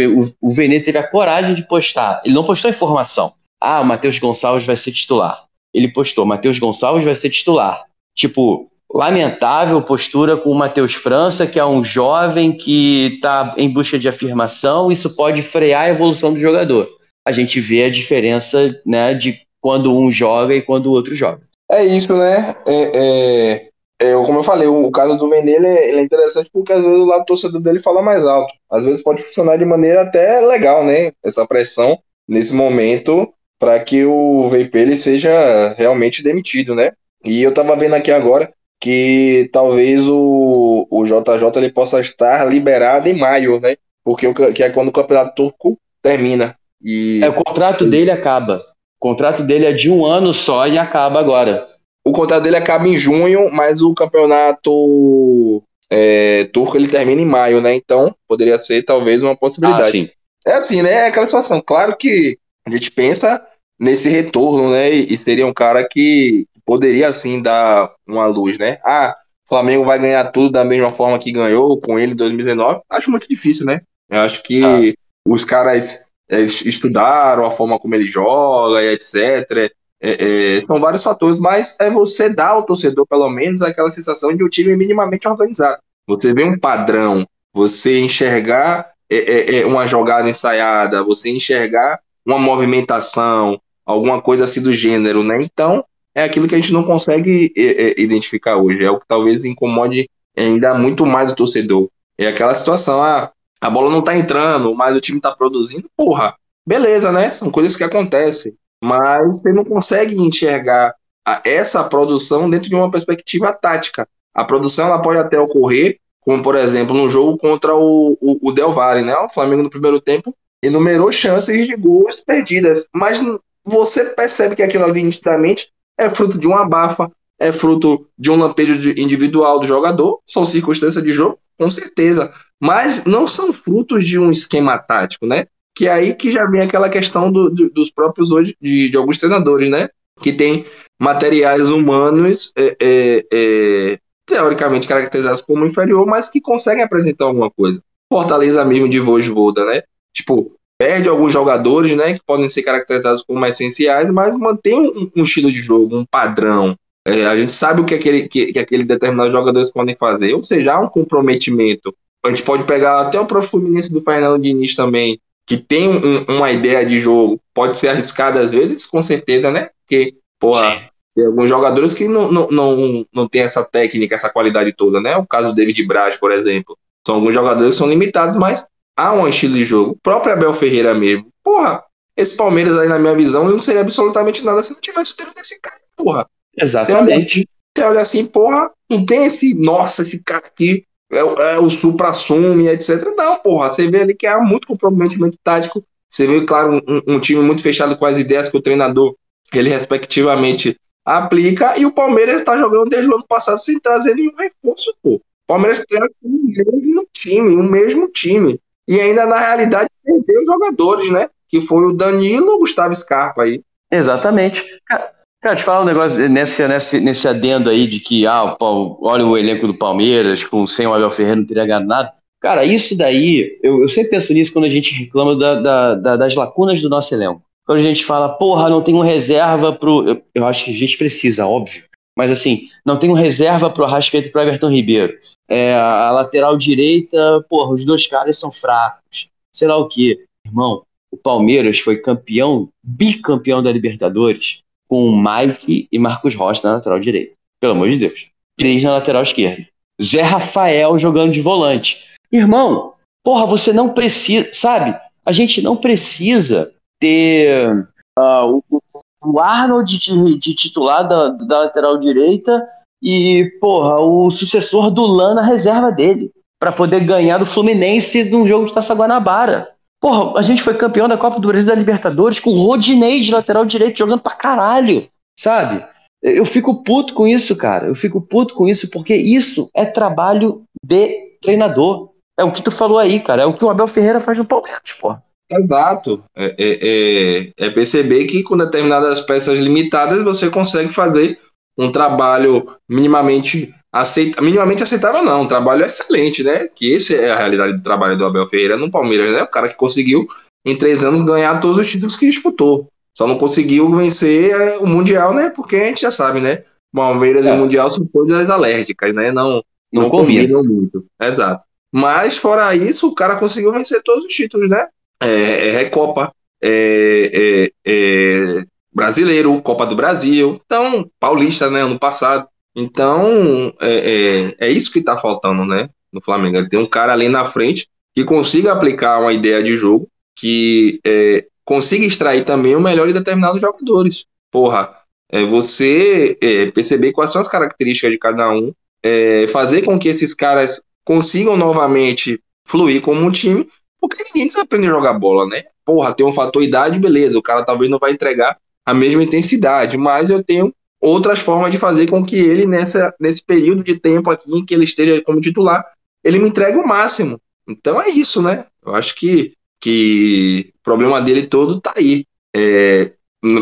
o, Vene teve a coragem de postar. Ele não postou informação. Ah, o Matheus Gonçalves vai ser titular. Ele postou: Matheus Gonçalves vai ser titular. Tipo, lamentável postura com o Matheus França, que é um jovem que está em busca de afirmação. Isso pode frear a evolução do jogador. A gente vê a diferença né, de quando um joga e quando o outro joga. É isso, né? É, é, é como eu falei, o, caso do Vene é, é, interessante porque às vezes o lado torcedor dele fala mais alto. Às vezes pode funcionar de maneira até legal, né? Essa pressão nesse momento para que o VP ele seja realmente demitido, né? E eu tava vendo aqui agora que talvez o, o JJ ele possa estar liberado em maio, né? Porque que é quando o campeonato turco termina. E... É, o contrato dele acaba. O contrato dele é de um ano só e acaba agora. O contrato dele acaba em junho, mas o campeonato é, turco ele termina em maio, né? Então poderia ser talvez uma possibilidade. Ah, sim. É assim, né? É aquela situação. Claro que a gente pensa nesse retorno, né? E seria um cara que poderia assim dar uma luz, né? Ah, o Flamengo vai ganhar tudo da mesma forma que ganhou com ele em 2019. Acho muito difícil, né? Eu acho que ah. os caras estudaram a forma como ele joga e etc. É, é, são vários fatores, mas é você dar ao torcedor, pelo menos, aquela sensação de um time minimamente organizado. Você vê um padrão, você enxergar é, é, é uma jogada ensaiada, você enxergar uma movimentação, alguma coisa assim do gênero, né? Então, é aquilo que a gente não consegue é, identificar hoje. É o que talvez incomode ainda muito mais o torcedor. É aquela situação, ah, a bola não tá entrando, mas o time tá produzindo, porra, beleza, né? São coisas que acontecem. Mas você não consegue enxergar essa produção dentro de uma perspectiva tática. A produção ela pode até ocorrer, como por exemplo, no jogo contra o, o, o Del Valle, né? O Flamengo no primeiro tempo enumerou chances de gols perdidas, mas você percebe que aquilo ali nitidamente é fruto de uma abafa, é fruto de um lampejo individual do jogador, são circunstâncias de jogo, com certeza mas não são frutos de um esquema tático, né? Que é aí que já vem aquela questão do, do, dos próprios hoje, de, de, alguns treinadores, né? Que tem materiais humanos é, é, é, teoricamente caracterizados como inferior, mas que conseguem apresentar alguma coisa. Fortaleza mesmo de Vojvoda, né? Tipo, perde alguns jogadores, né? Que podem ser caracterizados como essenciais, mas mantém um, um estilo de jogo, um padrão. É, a gente sabe o que aquele, que, que aquele determinados jogadores podem fazer, ou seja, há um comprometimento a gente pode pegar até o próprio Fluminense do Fernando Diniz também, que tem um, uma ideia de jogo, pode ser arriscada às vezes, com certeza, né? Porque, porra, Sim. tem alguns jogadores que não, não, não, não tem essa técnica, essa qualidade toda, né? O caso do David Braz, por exemplo. São alguns jogadores que são limitados, mas há um estilo de jogo. O próprio Abel Ferreira mesmo. Porra, esse Palmeiras aí, na minha visão, não seria absolutamente nada se não tivesse o treino desse cara, porra. Exatamente. Você olha, olha assim, porra, não tem esse, nossa, esse cara aqui é, é o supra-sume, etc. Não, porra, você vê ali que há muito comprometimento tático. Você vê, claro, um, um, time muito fechado com as ideias que o treinador, ele respectivamente aplica, e o Palmeiras está jogando desde o ano passado sem trazer nenhum recurso, pô. O Palmeiras tem o mesmo time, o mesmo time. E ainda, na realidade, perdeu jogadores, né? Que foi o Danilo o Gustavo Scarpa aí. Exatamente. Cara, te falar um negócio nesse, nesse, nesse adendo aí de que, ah, olha o elenco do Palmeiras, com sem o Abel Ferreira não teria ganhado nada. Cara, isso daí, eu, eu sempre penso nisso quando a gente reclama da, da, da, das lacunas do nosso elenco. Quando a gente fala, porra, não tem um reserva pro. Eu, eu acho que a gente precisa, óbvio. Mas assim, não um reserva pro Arrascaeta e pro Everton Ribeiro. É, a lateral direita, porra, os dois caras são fracos. Sei lá o quê. Irmão, o Palmeiras foi campeão, bicampeão da Libertadores, com o Mike e Marcos Rocha na lateral direita. Pelo amor de Deus. Três na lateral esquerda. Zé Rafael jogando de volante. Irmão, porra, você não precisa, sabe? A gente não precisa ter uh, o, o, Arnold de, de titular da, da, lateral direita e, porra, o sucessor do Lan na reserva dele, para poder ganhar do Fluminense num jogo de Taça Guanabara. Porra, a gente foi campeão da Copa do Brasil da Libertadores com o Rodinei de lateral direito jogando pra caralho, sabe? Eu fico puto com isso, cara. Eu fico puto com isso porque isso é trabalho de treinador. É o que tu falou aí, cara. É o que o Abel Ferreira faz no Palmeiras, pô. Exato. É, é, é, é, perceber que com determinadas peças limitadas você consegue fazer um trabalho minimamente, aceita, minimamente aceitável, não. Um trabalho excelente, né? Que esse é a realidade do trabalho do Abel Ferreira no Palmeiras, né? O cara que conseguiu, em três anos, ganhar todos os títulos que disputou. Só não conseguiu vencer é, o Mundial, né? Porque a gente já sabe, né? Palmeiras é. e Mundial são coisas alérgicas, né? Não, não, não combinam muito. Exato. Mas, fora isso, o cara conseguiu vencer todos os títulos, né? É, é Recopa, é, é, é, Brasileiro, Copa do Brasil, então, Paulista, né? Ano passado. Então, é, é, é isso que tá faltando, né? No Flamengo. Ele tem um cara ali na frente que consiga aplicar uma ideia de jogo, que é, consiga extrair também o melhor de determinados jogadores. Porra, é você é, perceber quais são as características de cada um, é, fazer com que esses caras consigam novamente fluir como um time, porque ninguém desaprende a jogar bola, né? Porra, tem um fator idade, beleza, o cara talvez não vai entregar a mesma intensidade, mas eu tenho outras formas de fazer com que ele, nessa, nesse período de tempo aqui em que ele esteja como titular, ele me entregue o máximo. Então é isso, né? Eu acho que, que o problema dele todo tá aí. É,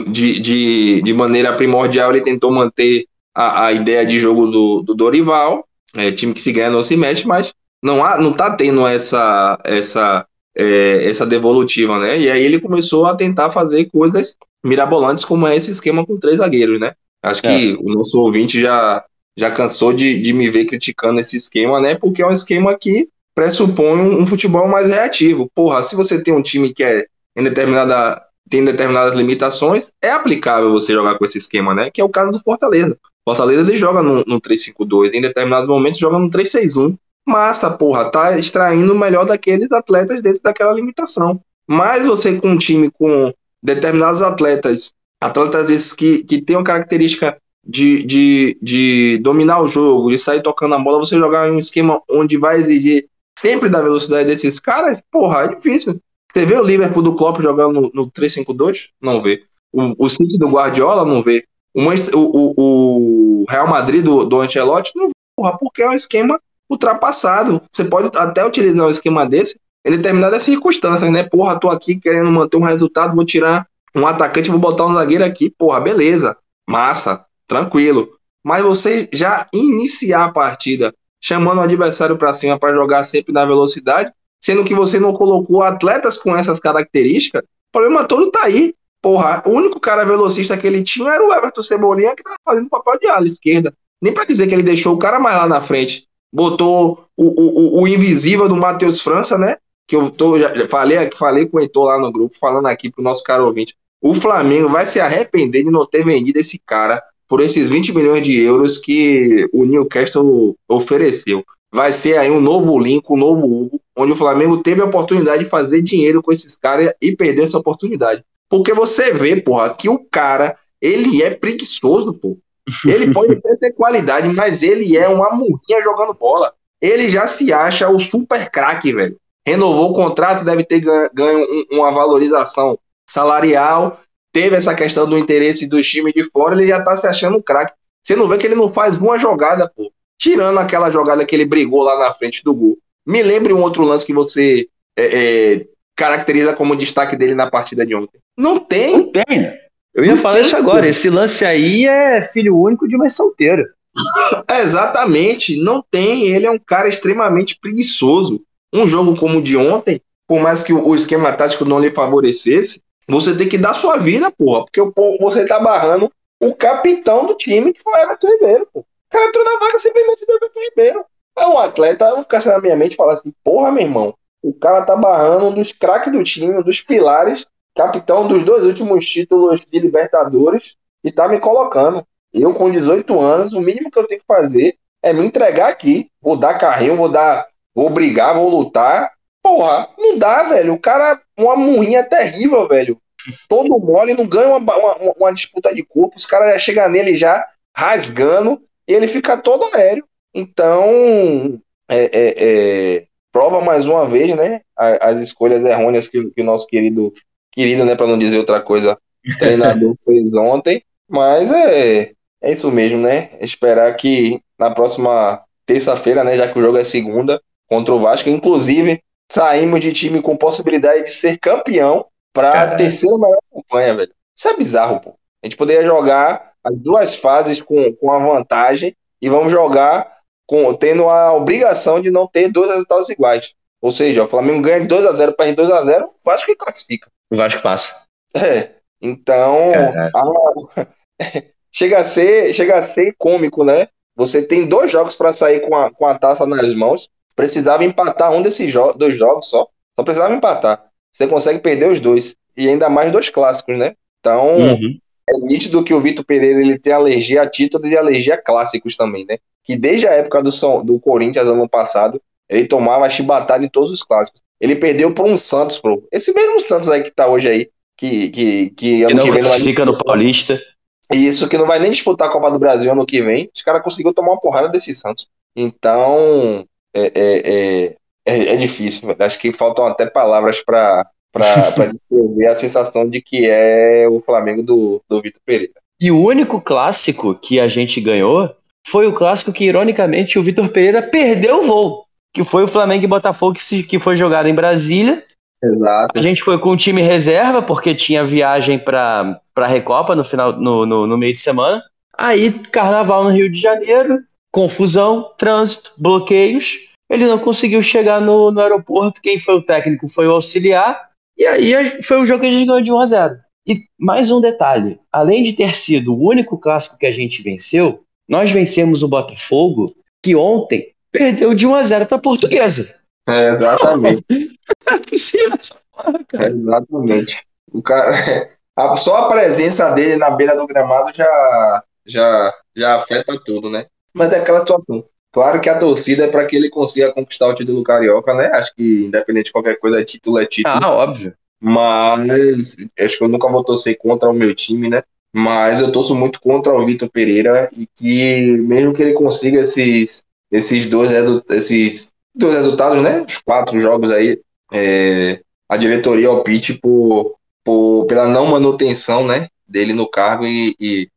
de, de, de maneira primordial, ele tentou manter a, a ideia de jogo do, do Dorival, é, time que se ganha não se mexe, mas não, há, não tá tendo essa, essa, é, essa devolutiva, né? E aí ele começou a tentar fazer coisas mirabolantes como é esse esquema com três zagueiros, né? Acho é. que o nosso ouvinte já, já cansou de, de me ver criticando esse esquema, né? Porque é um esquema que pressupõe um, um futebol mais reativo. Porra, se você tem um time que é em determinada tem determinadas limitações, é aplicável você jogar com esse esquema, né? Que é o caso do Fortaleza. Fortaleza ele joga no, no 3-5-2, em determinados momentos joga no 3-6-1. Massa, porra, tá extraindo o melhor daqueles atletas dentro daquela limitação. Mas você com um time com determinados atletas, atletas esses que, que tem uma característica de, de, de dominar o jogo, de sair tocando a bola, você jogar em um esquema onde vai exigir sempre da velocidade desses caras, porra, é difícil. Você vê o Liverpool do Klopp jogando no, no 3-5-2? Não vê. O, o City do Guardiola não vê. O, o, o Real Madrid do, do Ancelotti não porra, porque é um esquema ultrapassado. Você pode até utilizar um esquema desse em determinadas circunstâncias, né? Porra, tô aqui querendo manter um resultado, vou tirar um atacante, vou botar um zagueiro aqui, porra, beleza, massa, tranquilo. Mas você já iniciar a partida chamando o adversário para cima para jogar sempre na velocidade, sendo que você não colocou atletas com essas características, o problema todo tá aí. Porra, o único cara velocista que ele tinha era o Everton Cebolinha, que tava fazendo papel de ala esquerda. Nem para dizer que ele deixou o cara mais lá na frente. Botou o, o, o invisível do Matheus França, né? Que eu tô, já falei, falei com o Heitor lá no grupo, falando aqui pro nosso caro ouvinte. O Flamengo vai se arrepender de não ter vendido esse cara por esses 20 milhões de euros que o Newcastle ofereceu. Vai ser aí um novo link, um novo Hugo, onde o Flamengo teve a oportunidade de fazer dinheiro com esses caras e perdeu essa oportunidade. Porque você vê, porra, que o cara, ele é preguiçoso, pô. Ele pode ter qualidade, mas ele é uma murrinha jogando bola. Ele já se acha o super craque, velho. Renovou o contrato, deve ter ganho uma valorização salarial. Teve essa questão do interesse dos times de fora, ele já tá se achando craque. Você não vê que ele não faz uma jogada, pô. Tirando aquela jogada que ele brigou lá na frente do gol. Me lembre um outro lance que você é, é, caracteriza como destaque dele na partida de ontem. Não tem. Não tem. Eu ia falar isso agora. Esse lance aí é filho único de uma solteira. É, exatamente, não tem. Ele é um cara extremamente preguiçoso. Um jogo como o de ontem, por mais que o esquema tático não lhe favorecesse, você tem que dar sua vida, porra. Porque você tá barrando o capitão do time, que foi o Everton Ribeiro, pô. O cara entrou na vaga simplesmente do Everton Ribeiro. É um atleta, um cara na minha mente fala assim, porra, meu irmão, o cara tá barrando um dos craques do time, um dos pilares, capitão dos dois últimos títulos de Libertadores, e tá me colocando. Eu, com 18 anos, o mínimo que eu tenho que fazer é me entregar aqui. Vou dar carrinho, vou dar. Vou brigar, vou lutar. Porra, não dá, velho. O cara, uma murrinha terrível, velho. Todo mole, não ganha uma, uma, uma disputa de corpo. Os caras já chegam nele já rasgando e ele fica todo aéreo. Então, é, é, é, prova mais uma vez, né? As, escolhas errôneas que, que o nosso querido, querido, né, para não dizer outra coisa, treinador fez ontem. Mas é, é isso mesmo, né? Esperar que na próxima terça-feira, né, já que o jogo é segunda, contra o Vasco, inclusive saímos de time com possibilidade de ser campeão para terceira maior campanha, velho. Isso é bizarro, pô. A gente poderia jogar as duas fases com, com a vantagem e vamos jogar com, tendo a obrigação de não ter dois resultados iguais. Ou seja, o Flamengo ganha de 2 a 0 perde 2 a 0 o Vasco que classifica. O Vasco passa. É. Então, a, chega a ser, chega a ser cômico, né? Você tem dois jogos para sair com a, com a taça nas mãos. Precisava empatar um desses jo dois jogos só. Só precisava empatar. Você consegue perder os dois. E ainda mais dois clássicos, né? Então, uhum. é nítido que o Vitor Pereira ele tem alergia a títulos e alergia a clássicos também, né? Que desde a época do, São, do Corinthians ano passado, ele tomava chibatada em todos os clássicos. Ele perdeu por um Santos, pro. Esse mesmo Santos aí que tá hoje aí, que, que, que ano que, que vem. Fica no Paulista. Isso que não vai nem disputar a Copa do Brasil ano que vem. Os caras conseguiram tomar uma porrada desse Santos. Então, é, é, é, é, é difícil. Acho que faltam até palavras para descrever a sensação de que é o Flamengo do, do Vitor Pereira. E o único clássico que a gente ganhou foi o clássico que, ironicamente, o Vitor Pereira perdeu o voo. Que foi o Flamengo e Botafogo que, se, que foi jogado em Brasília. Exato. A gente foi com o time reserva, porque tinha viagem para a Recopa no final no, no, no, meio de semana. Aí, carnaval no Rio de Janeiro, confusão, trânsito, bloqueios. Ele não conseguiu chegar no, no aeroporto. Quem foi o técnico foi o auxiliar. E aí foi o jogo que a gente ganhou de 1 a 0. E mais um detalhe: além de ter sido o único clássico que a gente venceu, nós vencemos o Botafogo, que ontem perdeu de 1 a 0 para a Portuguesa. É, exatamente. é possível essa porra, cara. É, exatamente. O cara, a, só a presença dele na beira do gramado já, já, já afeta tudo, né? Mas é aquela situação. Claro que a torcida é para que ele consiga conquistar o título carioca, né? Acho que independente de qualquer coisa, título é título. Ah, óbvio. Mas acho que eu nunca vou torcer contra o meu time, né? Mas eu torço muito contra o Vitor Pereira e que mesmo que ele consiga esses, esses dois esses dois resultados, né? Os quatro jogos aí, é, a diretoria opte por por, pela não manutenção né, dele no cargo e, e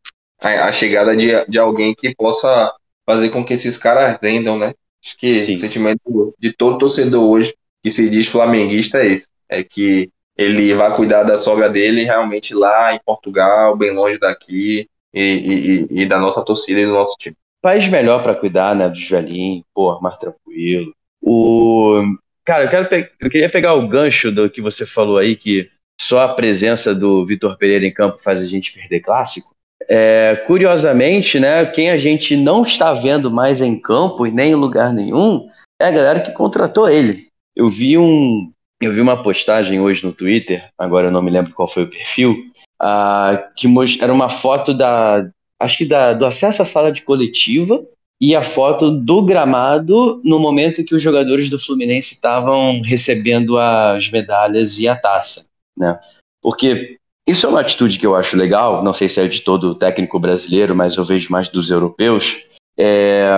a, a, chegada de, de alguém que possa fazer com que esses caras vendam, né? Acho que Sim. o sentimento de todo torcedor hoje que se diz flamenguista é esse. É que ele vai cuidar da sogra dele realmente lá em Portugal, bem longe daqui, e, e, e da nossa torcida e do nosso time. País melhor para cuidar, né, dos velhinhos, pô, mais tranquilo. O... Cara, eu, quero eu queria pegar o gancho do que você falou aí, que só a presença do Vitor Pereira em campo faz a gente perder clássico. É, curiosamente, né, quem a gente não está vendo mais em campo e nem em lugar nenhum é a galera que contratou ele. Eu vi um, eu vi uma postagem hoje no Twitter, agora eu não me lembro qual foi o perfil, uh, que era uma foto da, acho que da, do acesso à sala de coletiva e a foto do gramado no momento que os jogadores do Fluminense estavam recebendo as medalhas e a taça né? Porque isso é uma atitude que eu acho legal, não sei se é de todo técnico brasileiro, mas eu vejo mais dos europeus. É,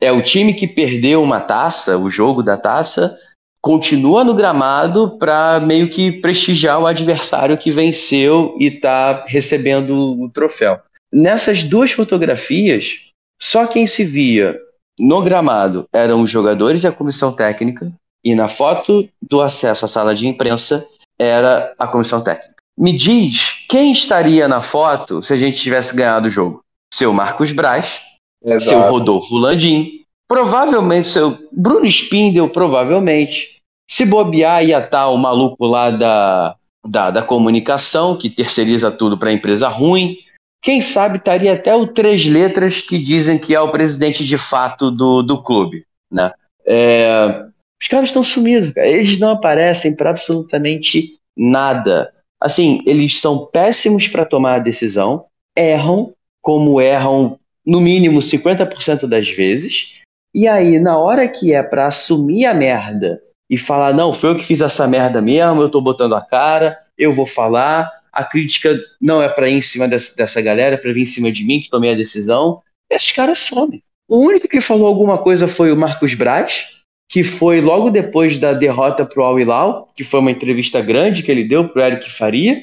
é o time que perdeu uma taça, o jogo da taça, continua no gramado para meio que prestigiar o adversário que venceu e está recebendo o troféu. Nessas duas fotografias, só quem se via no gramado eram os jogadores e a comissão técnica, e na foto do acesso à sala de imprensa era a comissão técnica. me diz quem estaria na foto se a gente tivesse ganhado o jogo? Seu Marcos Braz, Exato. seu Rodolfo Landim, provavelmente seu Bruno Spindel, provavelmente. Se bobear, ia estar o maluco lá da, da, da comunicação, que terceiriza tudo para a empresa ruim. Quem sabe estaria até o Três Letras, que dizem que é o presidente de fato do, do clube. Né? É, os caras estão sumidos, cara. eles não aparecem para absolutamente nada. Assim, eles são péssimos para tomar a decisão, erram, como erram no mínimo 50% das vezes, e aí, na hora que é para assumir a merda e falar, não, foi eu que fiz essa merda mesmo, eu tô botando a cara, eu vou falar, a crítica não é para ir em cima dessa, dessa galera, é pra vir em cima de mim que tomei a decisão, esses caras somem. O único que falou alguma coisa foi o Marcos Braz, que foi logo depois da derrota pro Al Hilal, que foi uma entrevista grande que ele deu pro Eric Faria,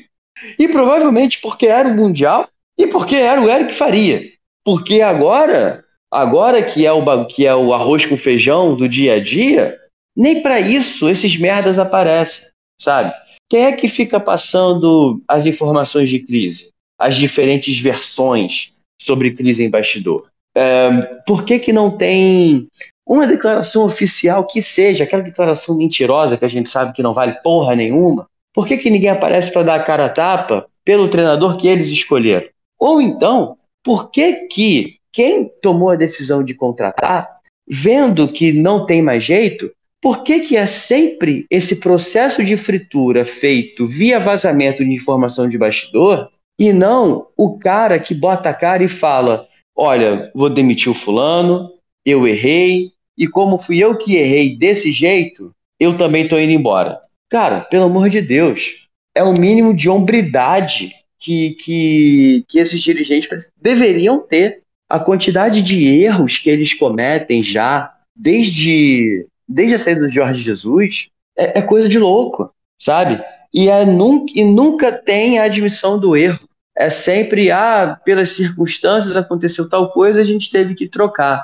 e provavelmente porque era o Mundial e porque era o Eric Faria. Porque agora, agora que é o, que é o arroz com feijão do dia a dia, nem para isso esses merdas aparecem, sabe? Quem é que fica passando as informações de crise? As diferentes versões sobre crise em bastidor? É, por que, que não tem uma declaração oficial que seja, aquela declaração mentirosa que a gente sabe que não vale porra nenhuma? Por que, que ninguém aparece para dar a cara a tapa pelo treinador que eles escolheram? Ou então, por que, que quem tomou a decisão de contratar, vendo que não tem mais jeito, por que, que é sempre esse processo de fritura feito via vazamento de informação de bastidor e não o cara que bota a cara e fala: olha, vou demitir o fulano, eu errei, e como fui eu que errei desse jeito, eu também estou indo embora. Cara, pelo amor de Deus, é o mínimo de hombridade que, que, que esses dirigentes deveriam ter. A quantidade de erros que eles cometem já, desde desde a saída do Jorge Jesus, é, é coisa de louco, sabe? E, é nunca, e nunca tem a admissão do erro. É sempre, ah, pelas circunstâncias aconteceu tal coisa, a gente teve que trocar.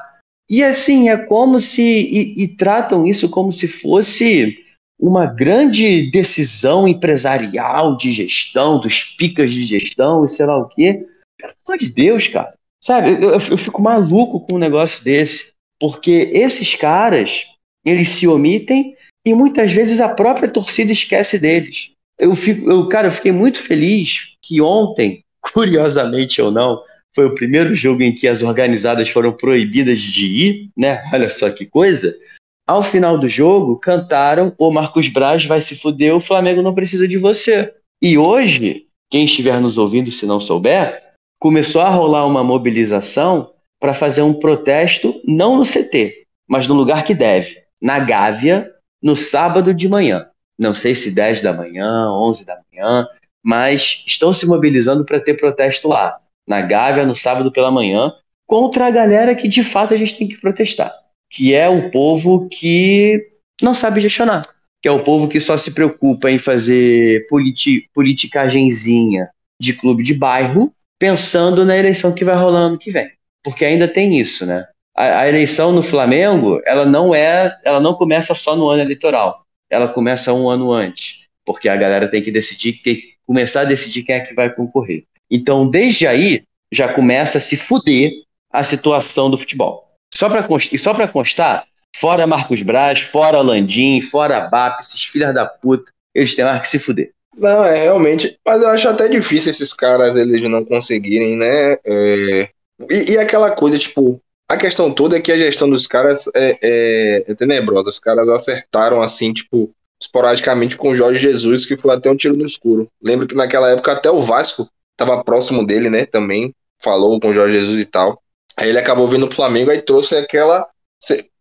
E assim, é como se. E, e tratam isso como se fosse uma grande decisão empresarial de gestão, dos picas de gestão e sei lá o quê. Pelo amor de Deus, cara. Sabe, eu, eu fico maluco com um negócio desse. Porque esses caras, eles se omitem e muitas vezes a própria torcida esquece deles. Eu fico, eu, cara, eu fiquei muito feliz que ontem, curiosamente ou não, foi o primeiro jogo em que as organizadas foram proibidas de ir, né? Olha só que coisa. Ao final do jogo, cantaram: O Marcos Braz vai se fuder, o Flamengo não precisa de você. E hoje, quem estiver nos ouvindo, se não souber, começou a rolar uma mobilização para fazer um protesto, não no CT, mas no lugar que deve, na Gávea no sábado de manhã. Não sei se 10 da manhã, 11 da manhã, mas estão se mobilizando para ter protesto lá, na Gávea, no sábado pela manhã, contra a galera que de fato a gente tem que protestar, que é o povo que não sabe gestionar, que é o povo que só se preocupa em fazer politi politicagenzinha de clube de bairro, pensando na eleição que vai rolar ano que vem. Porque ainda tem isso, né? A, a, eleição no Flamengo, ela não é, ela não começa só no ano eleitoral. Ela começa um ano antes, porque a galera tem que decidir, tem que começar a decidir quem é que vai concorrer. Então, desde aí, já começa a se fuder a situação do futebol. Só para só para constar, fora Marcos Braz, fora Landim, fora BAP, esses filhos da puta, eles têm mais que se fuder. Não, é realmente. Mas eu acho até difícil esses caras eles não conseguirem, né? É... E, e, aquela coisa, tipo, a questão toda é que a gestão dos caras é, é, é tenebrosa. Os caras acertaram assim, tipo, esporadicamente com o Jorge Jesus, que foi até um tiro no escuro. Lembro que naquela época até o Vasco estava próximo dele, né? Também falou com o Jorge Jesus e tal. Aí ele acabou vindo pro Flamengo e trouxe aquela.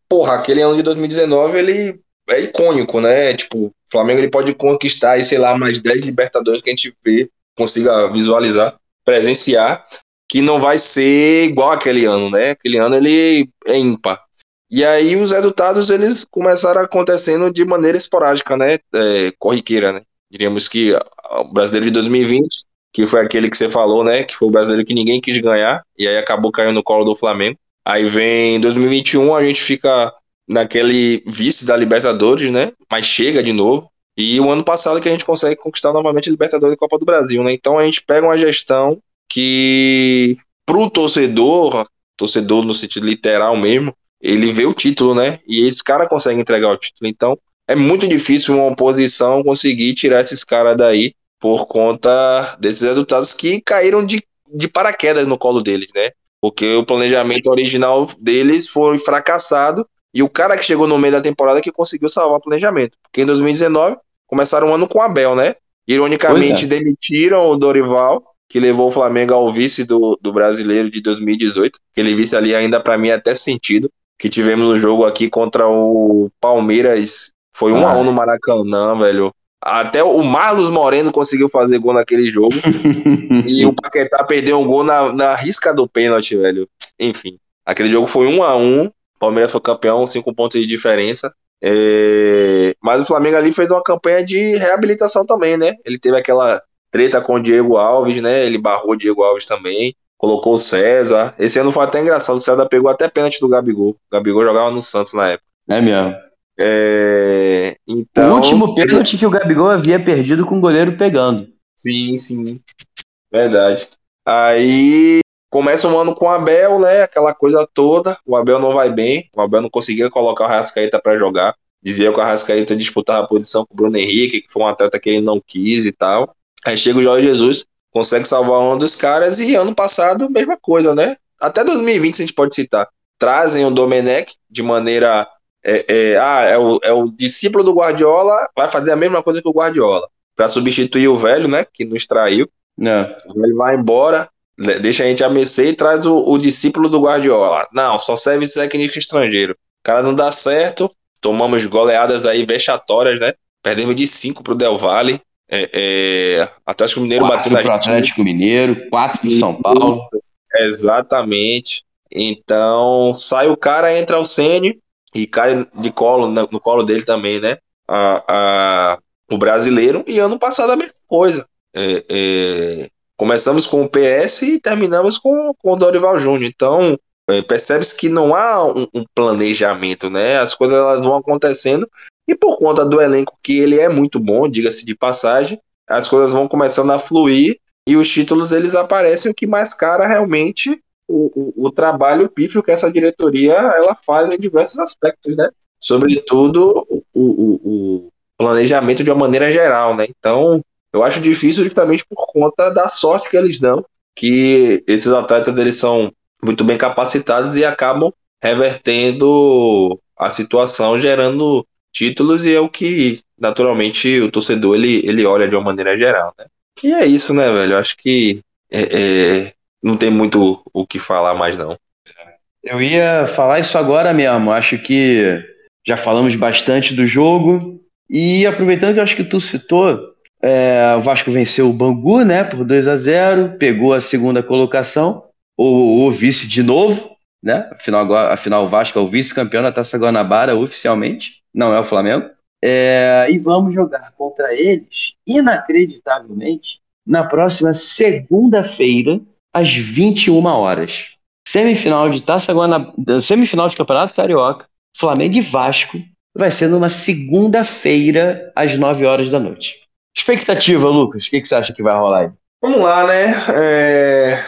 Porra, aquele ano de 2019 ele é icônico, né? Tipo, o Flamengo ele pode conquistar aí, sei lá, mais 10 Libertadores que a gente vê, consiga visualizar, presenciar que não vai ser igual aquele ano, né? Aquele ano ele é ímpar. E aí os resultados eles começaram acontecendo de maneira esporádica, né? É, corriqueira, né? Diríamos que o brasileiro de 2020, que foi aquele que você falou, né? Que foi o brasileiro que ninguém quis ganhar, e aí acabou caindo no colo do Flamengo. Aí vem 2021, a gente fica naquele vice da Libertadores, né? Mas chega de novo. E o ano passado que a gente consegue conquistar novamente a Libertadores e Copa do Brasil, né? Então a gente pega uma gestão que, pro torcedor, torcedor no sentido literal mesmo, ele vê o título, né? E esse cara consegue entregar o título. Então é muito difícil uma oposição conseguir tirar esses caras daí por conta desses resultados que caíram de, de paraquedas no colo deles, né? Porque o planejamento original deles foi fracassado e o cara que chegou no meio da temporada que conseguiu salvar o planejamento. Porque em 2019 começaram o ano com o Abel, né? Ironicamente, é. demitiram o Dorival, que levou o Flamengo ao vice do, do brasileiro de 2018. Aquele vice ali ainda para mim é até sentido. Que tivemos um jogo aqui contra o Palmeiras. Foi um ah. a um no Maracanã, velho. Até o Marlos Moreno conseguiu fazer gol naquele jogo. e o Paquetá perdeu um gol na, na risca do pênalti, velho. Enfim, aquele jogo foi um a um. Palmeiras foi campeão, cinco pontos de diferença. É... Mas o Flamengo ali fez uma campanha de reabilitação também, né? Ele teve aquela treta com o Diego Alves, né? Ele barrou o Diego Alves também. Colocou o César. Esse ano foi até engraçado. O César pegou até pênalti do Gabigol. O Gabigol jogava no Santos na época. É mesmo. É... Então... O último pênalti que o Gabigol havia perdido com o goleiro pegando. Sim, sim. Verdade. Aí começa um ano com o Abel, né? Aquela coisa toda. O Abel não vai bem. O Abel não conseguia colocar o Rascaeta para jogar. Dizia que o Arrascaeta disputava a posição com o Bruno Henrique, que foi um atleta que ele não quis e tal. Aí chega o Jorge Jesus, consegue salvar um dos caras, e ano passado, mesma coisa, né? Até 2020, se a gente pode citar. Trazem o Domenech de maneira. É, é, ah, é o, é o discípulo do Guardiola, vai fazer a mesma coisa que o Guardiola. Para substituir o velho, né? Que nos traiu. Não. Ele vai embora, deixa a gente a mercê e traz o, o discípulo do Guardiola. Não, só serve técnico estrangeiro. O cara não dá certo, tomamos goleadas aí vexatórias, né? Perdemos de 5 pro Del Valle. É, é, Atlético Mineiro quatro gente. Atlético Mineiro, 4 pro São Paulo. Exatamente. Então, sai o cara, entra o Sene e cai de colo, no colo dele também, né? A, a, o brasileiro. E ano passado a mesma coisa. É, é, começamos com o PS e terminamos com, com o Dorival Júnior. Então, é, percebe-se que não há um, um, planejamento, né? As coisas elas vão acontecendo e por conta do elenco que ele é muito bom, diga-se de passagem, as coisas vão começando a fluir e os títulos eles aparecem o que mais cara realmente o, o, o trabalho pífio que essa diretoria ela faz em diversos aspectos, né? Sobretudo o, o, o planejamento de uma maneira geral, né? Então eu acho difícil justamente por conta da sorte que eles dão, que esses atletas eles são muito bem capacitados e acabam revertendo a situação, gerando títulos e é o que naturalmente o torcedor ele, ele olha de uma maneira geral, né? E é isso, né, velho? Eu acho que é, é, não tem muito o que falar mais, não. Eu ia falar isso agora mesmo. Acho que já falamos bastante do jogo. E aproveitando que acho que tu citou, é, o Vasco venceu o Bangu, né, por 2 a 0 pegou a segunda colocação o, o vice de novo, né? Afinal, agora, afinal, o Vasco é o vice-campeão da Taça Guanabara oficialmente, não é o Flamengo. É, e vamos jogar contra eles, inacreditavelmente, na próxima segunda-feira, às 21 horas. Semifinal de Taça Guanabara, semifinal de Campeonato Carioca, Flamengo e Vasco, vai ser numa segunda-feira, às 9 horas da noite. Expectativa, Lucas, o que, que, você acha que vai rolar aí? Vamos lá, né? É...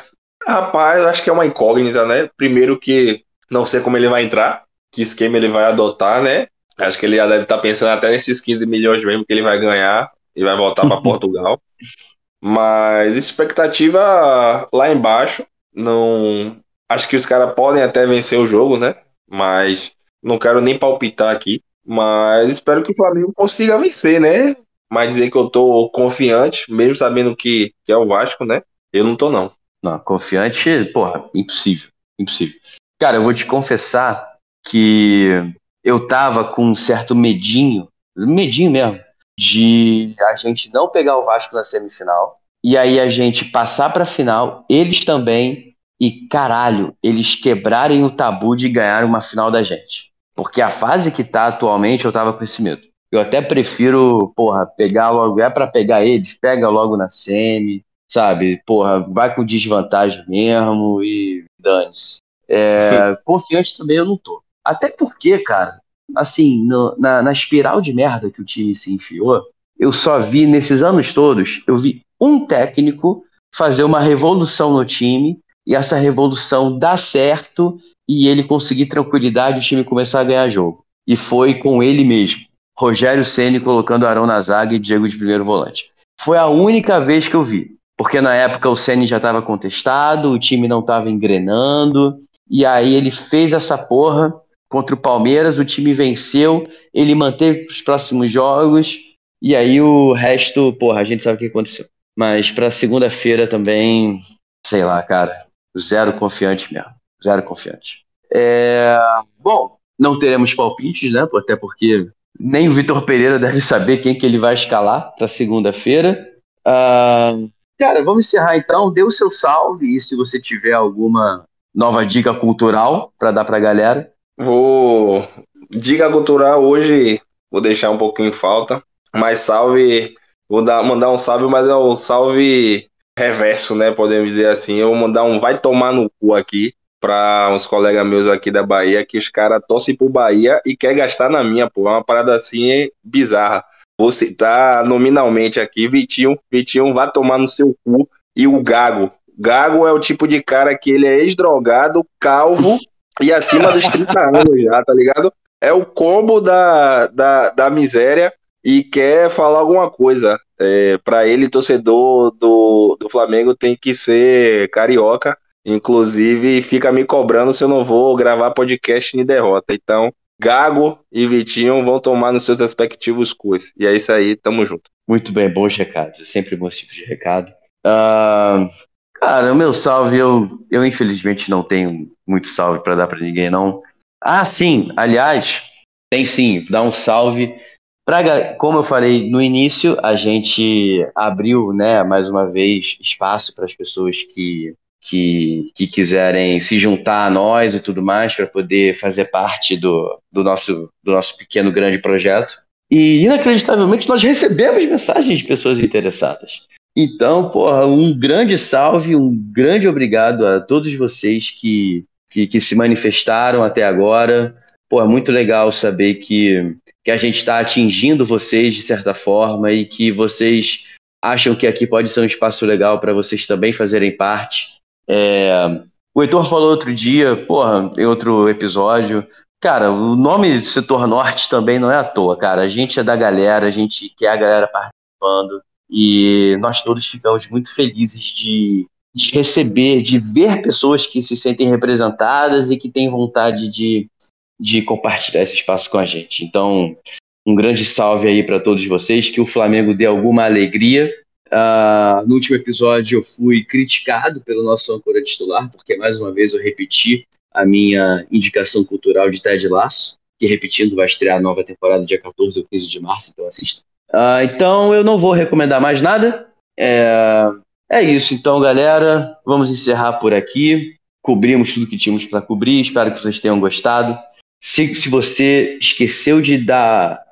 Rapaz, acho que é uma incógnita, né? Primeiro que não sei como ele vai entrar, que esquema ele vai adotar, né? Acho que ele já deve estar tá pensando até nesses 15 milhões mesmo que ele vai ganhar e vai voltar para Portugal. Mas expectativa lá embaixo, não acho que os caras podem até vencer o jogo, né? Mas não quero nem palpitar aqui, mas espero que o Flamengo consiga vencer, né? Mas dizer que eu tô confiante, mesmo sabendo que, que é o Vasco, né? Eu não tô não. Não, confiante, porra, impossível. Impossível. Cara, eu vou te confessar que eu tava com um certo medinho, medinho mesmo, de a gente não pegar o Vasco na semifinal e aí a gente passar pra final, eles também, e caralho, eles quebrarem o tabu de ganhar uma final da gente. Porque a fase que tá atualmente, eu tava com esse medo. Eu até prefiro, porra, pegar logo, é para pegar eles, pega logo na semi, sabe? Porra, vai com desvantagem mesmo e dane-se. É, confiante também eu não tô. Até porque, cara, assim, no, na, na, espiral de merda que o time se enfiou, eu só vi nesses anos todos, eu vi um técnico fazer uma revolução no time e essa revolução dar certo e ele conseguir tranquilidade e o time começar a ganhar jogo. E foi com ele mesmo. Rogério Ceni colocando Arão na zaga e Diego de primeiro volante. Foi a única vez que eu vi. Porque na época o Ceni já estava contestado, o time não estava engrenando, e aí ele fez essa porra contra o Palmeiras, o time venceu, ele manteve os próximos jogos, e aí o resto, porra, a gente sabe o que aconteceu. Mas para segunda-feira também, sei lá, cara, zero confiante mesmo, zero confiante. É... Bom, não teremos palpites, né? Até porque nem o Vitor Pereira deve saber quem que ele vai escalar para segunda-feira. Uh, cara, vamos encerrar então. Dê o seu salve e se você tiver alguma nova dica cultural para dar para a galera. Vou. Dica cultural hoje, vou deixar um pouquinho em falta. Mas salve. Vou dar, mandar um salve, mas é um salve reverso, né? Podemos dizer assim. Eu vou mandar um vai tomar no cu aqui para uns colegas meus aqui da Bahia que os caras torcem pro Bahia e quer gastar na minha, pô. É uma parada assim bizarra. Vou citar nominalmente aqui, Vitinho. Vitinho vai tomar no seu cu. E o Gago. Gago é o tipo de cara que ele é ex-drogado, calvo e acima dos 30 anos já, tá ligado? É o combo da, da, da miséria e quer falar alguma coisa. É, para ele, torcedor do, do Flamengo tem que ser carioca Inclusive, fica me cobrando se eu não vou gravar podcast de derrota. Então, Gago e Vitinho vão tomar nos seus respectivos cursos. E é isso aí, tamo junto. Muito bem, bons recados. É sempre bom esse tipo de recado. Uh, cara, o meu salve, eu, eu infelizmente não tenho muito salve para dar para ninguém, não. Ah, sim, aliás, tem sim, dá um salve. Pra, como eu falei no início, a gente abriu, né, mais uma vez, espaço para as pessoas que que, que quiserem se juntar a nós e tudo mais para poder fazer parte do, do, nosso, do nosso pequeno grande projeto. E inacreditavelmente nós recebemos mensagens de pessoas interessadas. Então, porra, um grande salve, um grande obrigado a todos vocês que, que, que se manifestaram até agora. Porra, muito legal saber que, que a gente está atingindo vocês de certa forma e que vocês acham que aqui pode ser um espaço legal para vocês também fazerem parte. É, o Heitor falou outro dia, porra, em outro episódio. Cara, o nome Setor Norte também não é à toa, cara. A gente é da galera, a gente quer a galera participando e nós todos ficamos muito felizes de, de receber, de ver pessoas que se sentem representadas e que têm vontade de, de compartilhar esse espaço com a gente. Então, um grande salve aí para todos vocês, que o Flamengo dê alguma alegria Uh, no último episódio eu fui criticado pelo nosso âncora titular, porque mais uma vez eu repeti a minha indicação cultural de Ted Laço, que repetindo vai estrear a nova temporada dia 14 ou 15 de março, então assista. Uh, então eu não vou recomendar mais nada. É, é isso, então galera, vamos encerrar por aqui. Cobrimos tudo que tínhamos para cobrir, espero que vocês tenham gostado. Se, se você esqueceu de dar.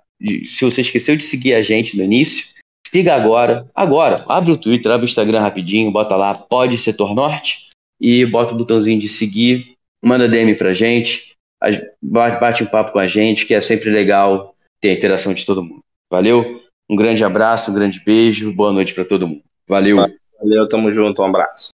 Se você esqueceu de seguir a gente no início, Siga agora, agora, abre o Twitter, abre o Instagram rapidinho, bota lá Pode Setor Norte e bota o botãozinho de seguir, manda DM pra gente, bate um papo com a gente, que é sempre legal ter a interação de todo mundo. Valeu? Um grande abraço, um grande beijo, boa noite para todo mundo. Valeu. Valeu, tamo junto, um abraço.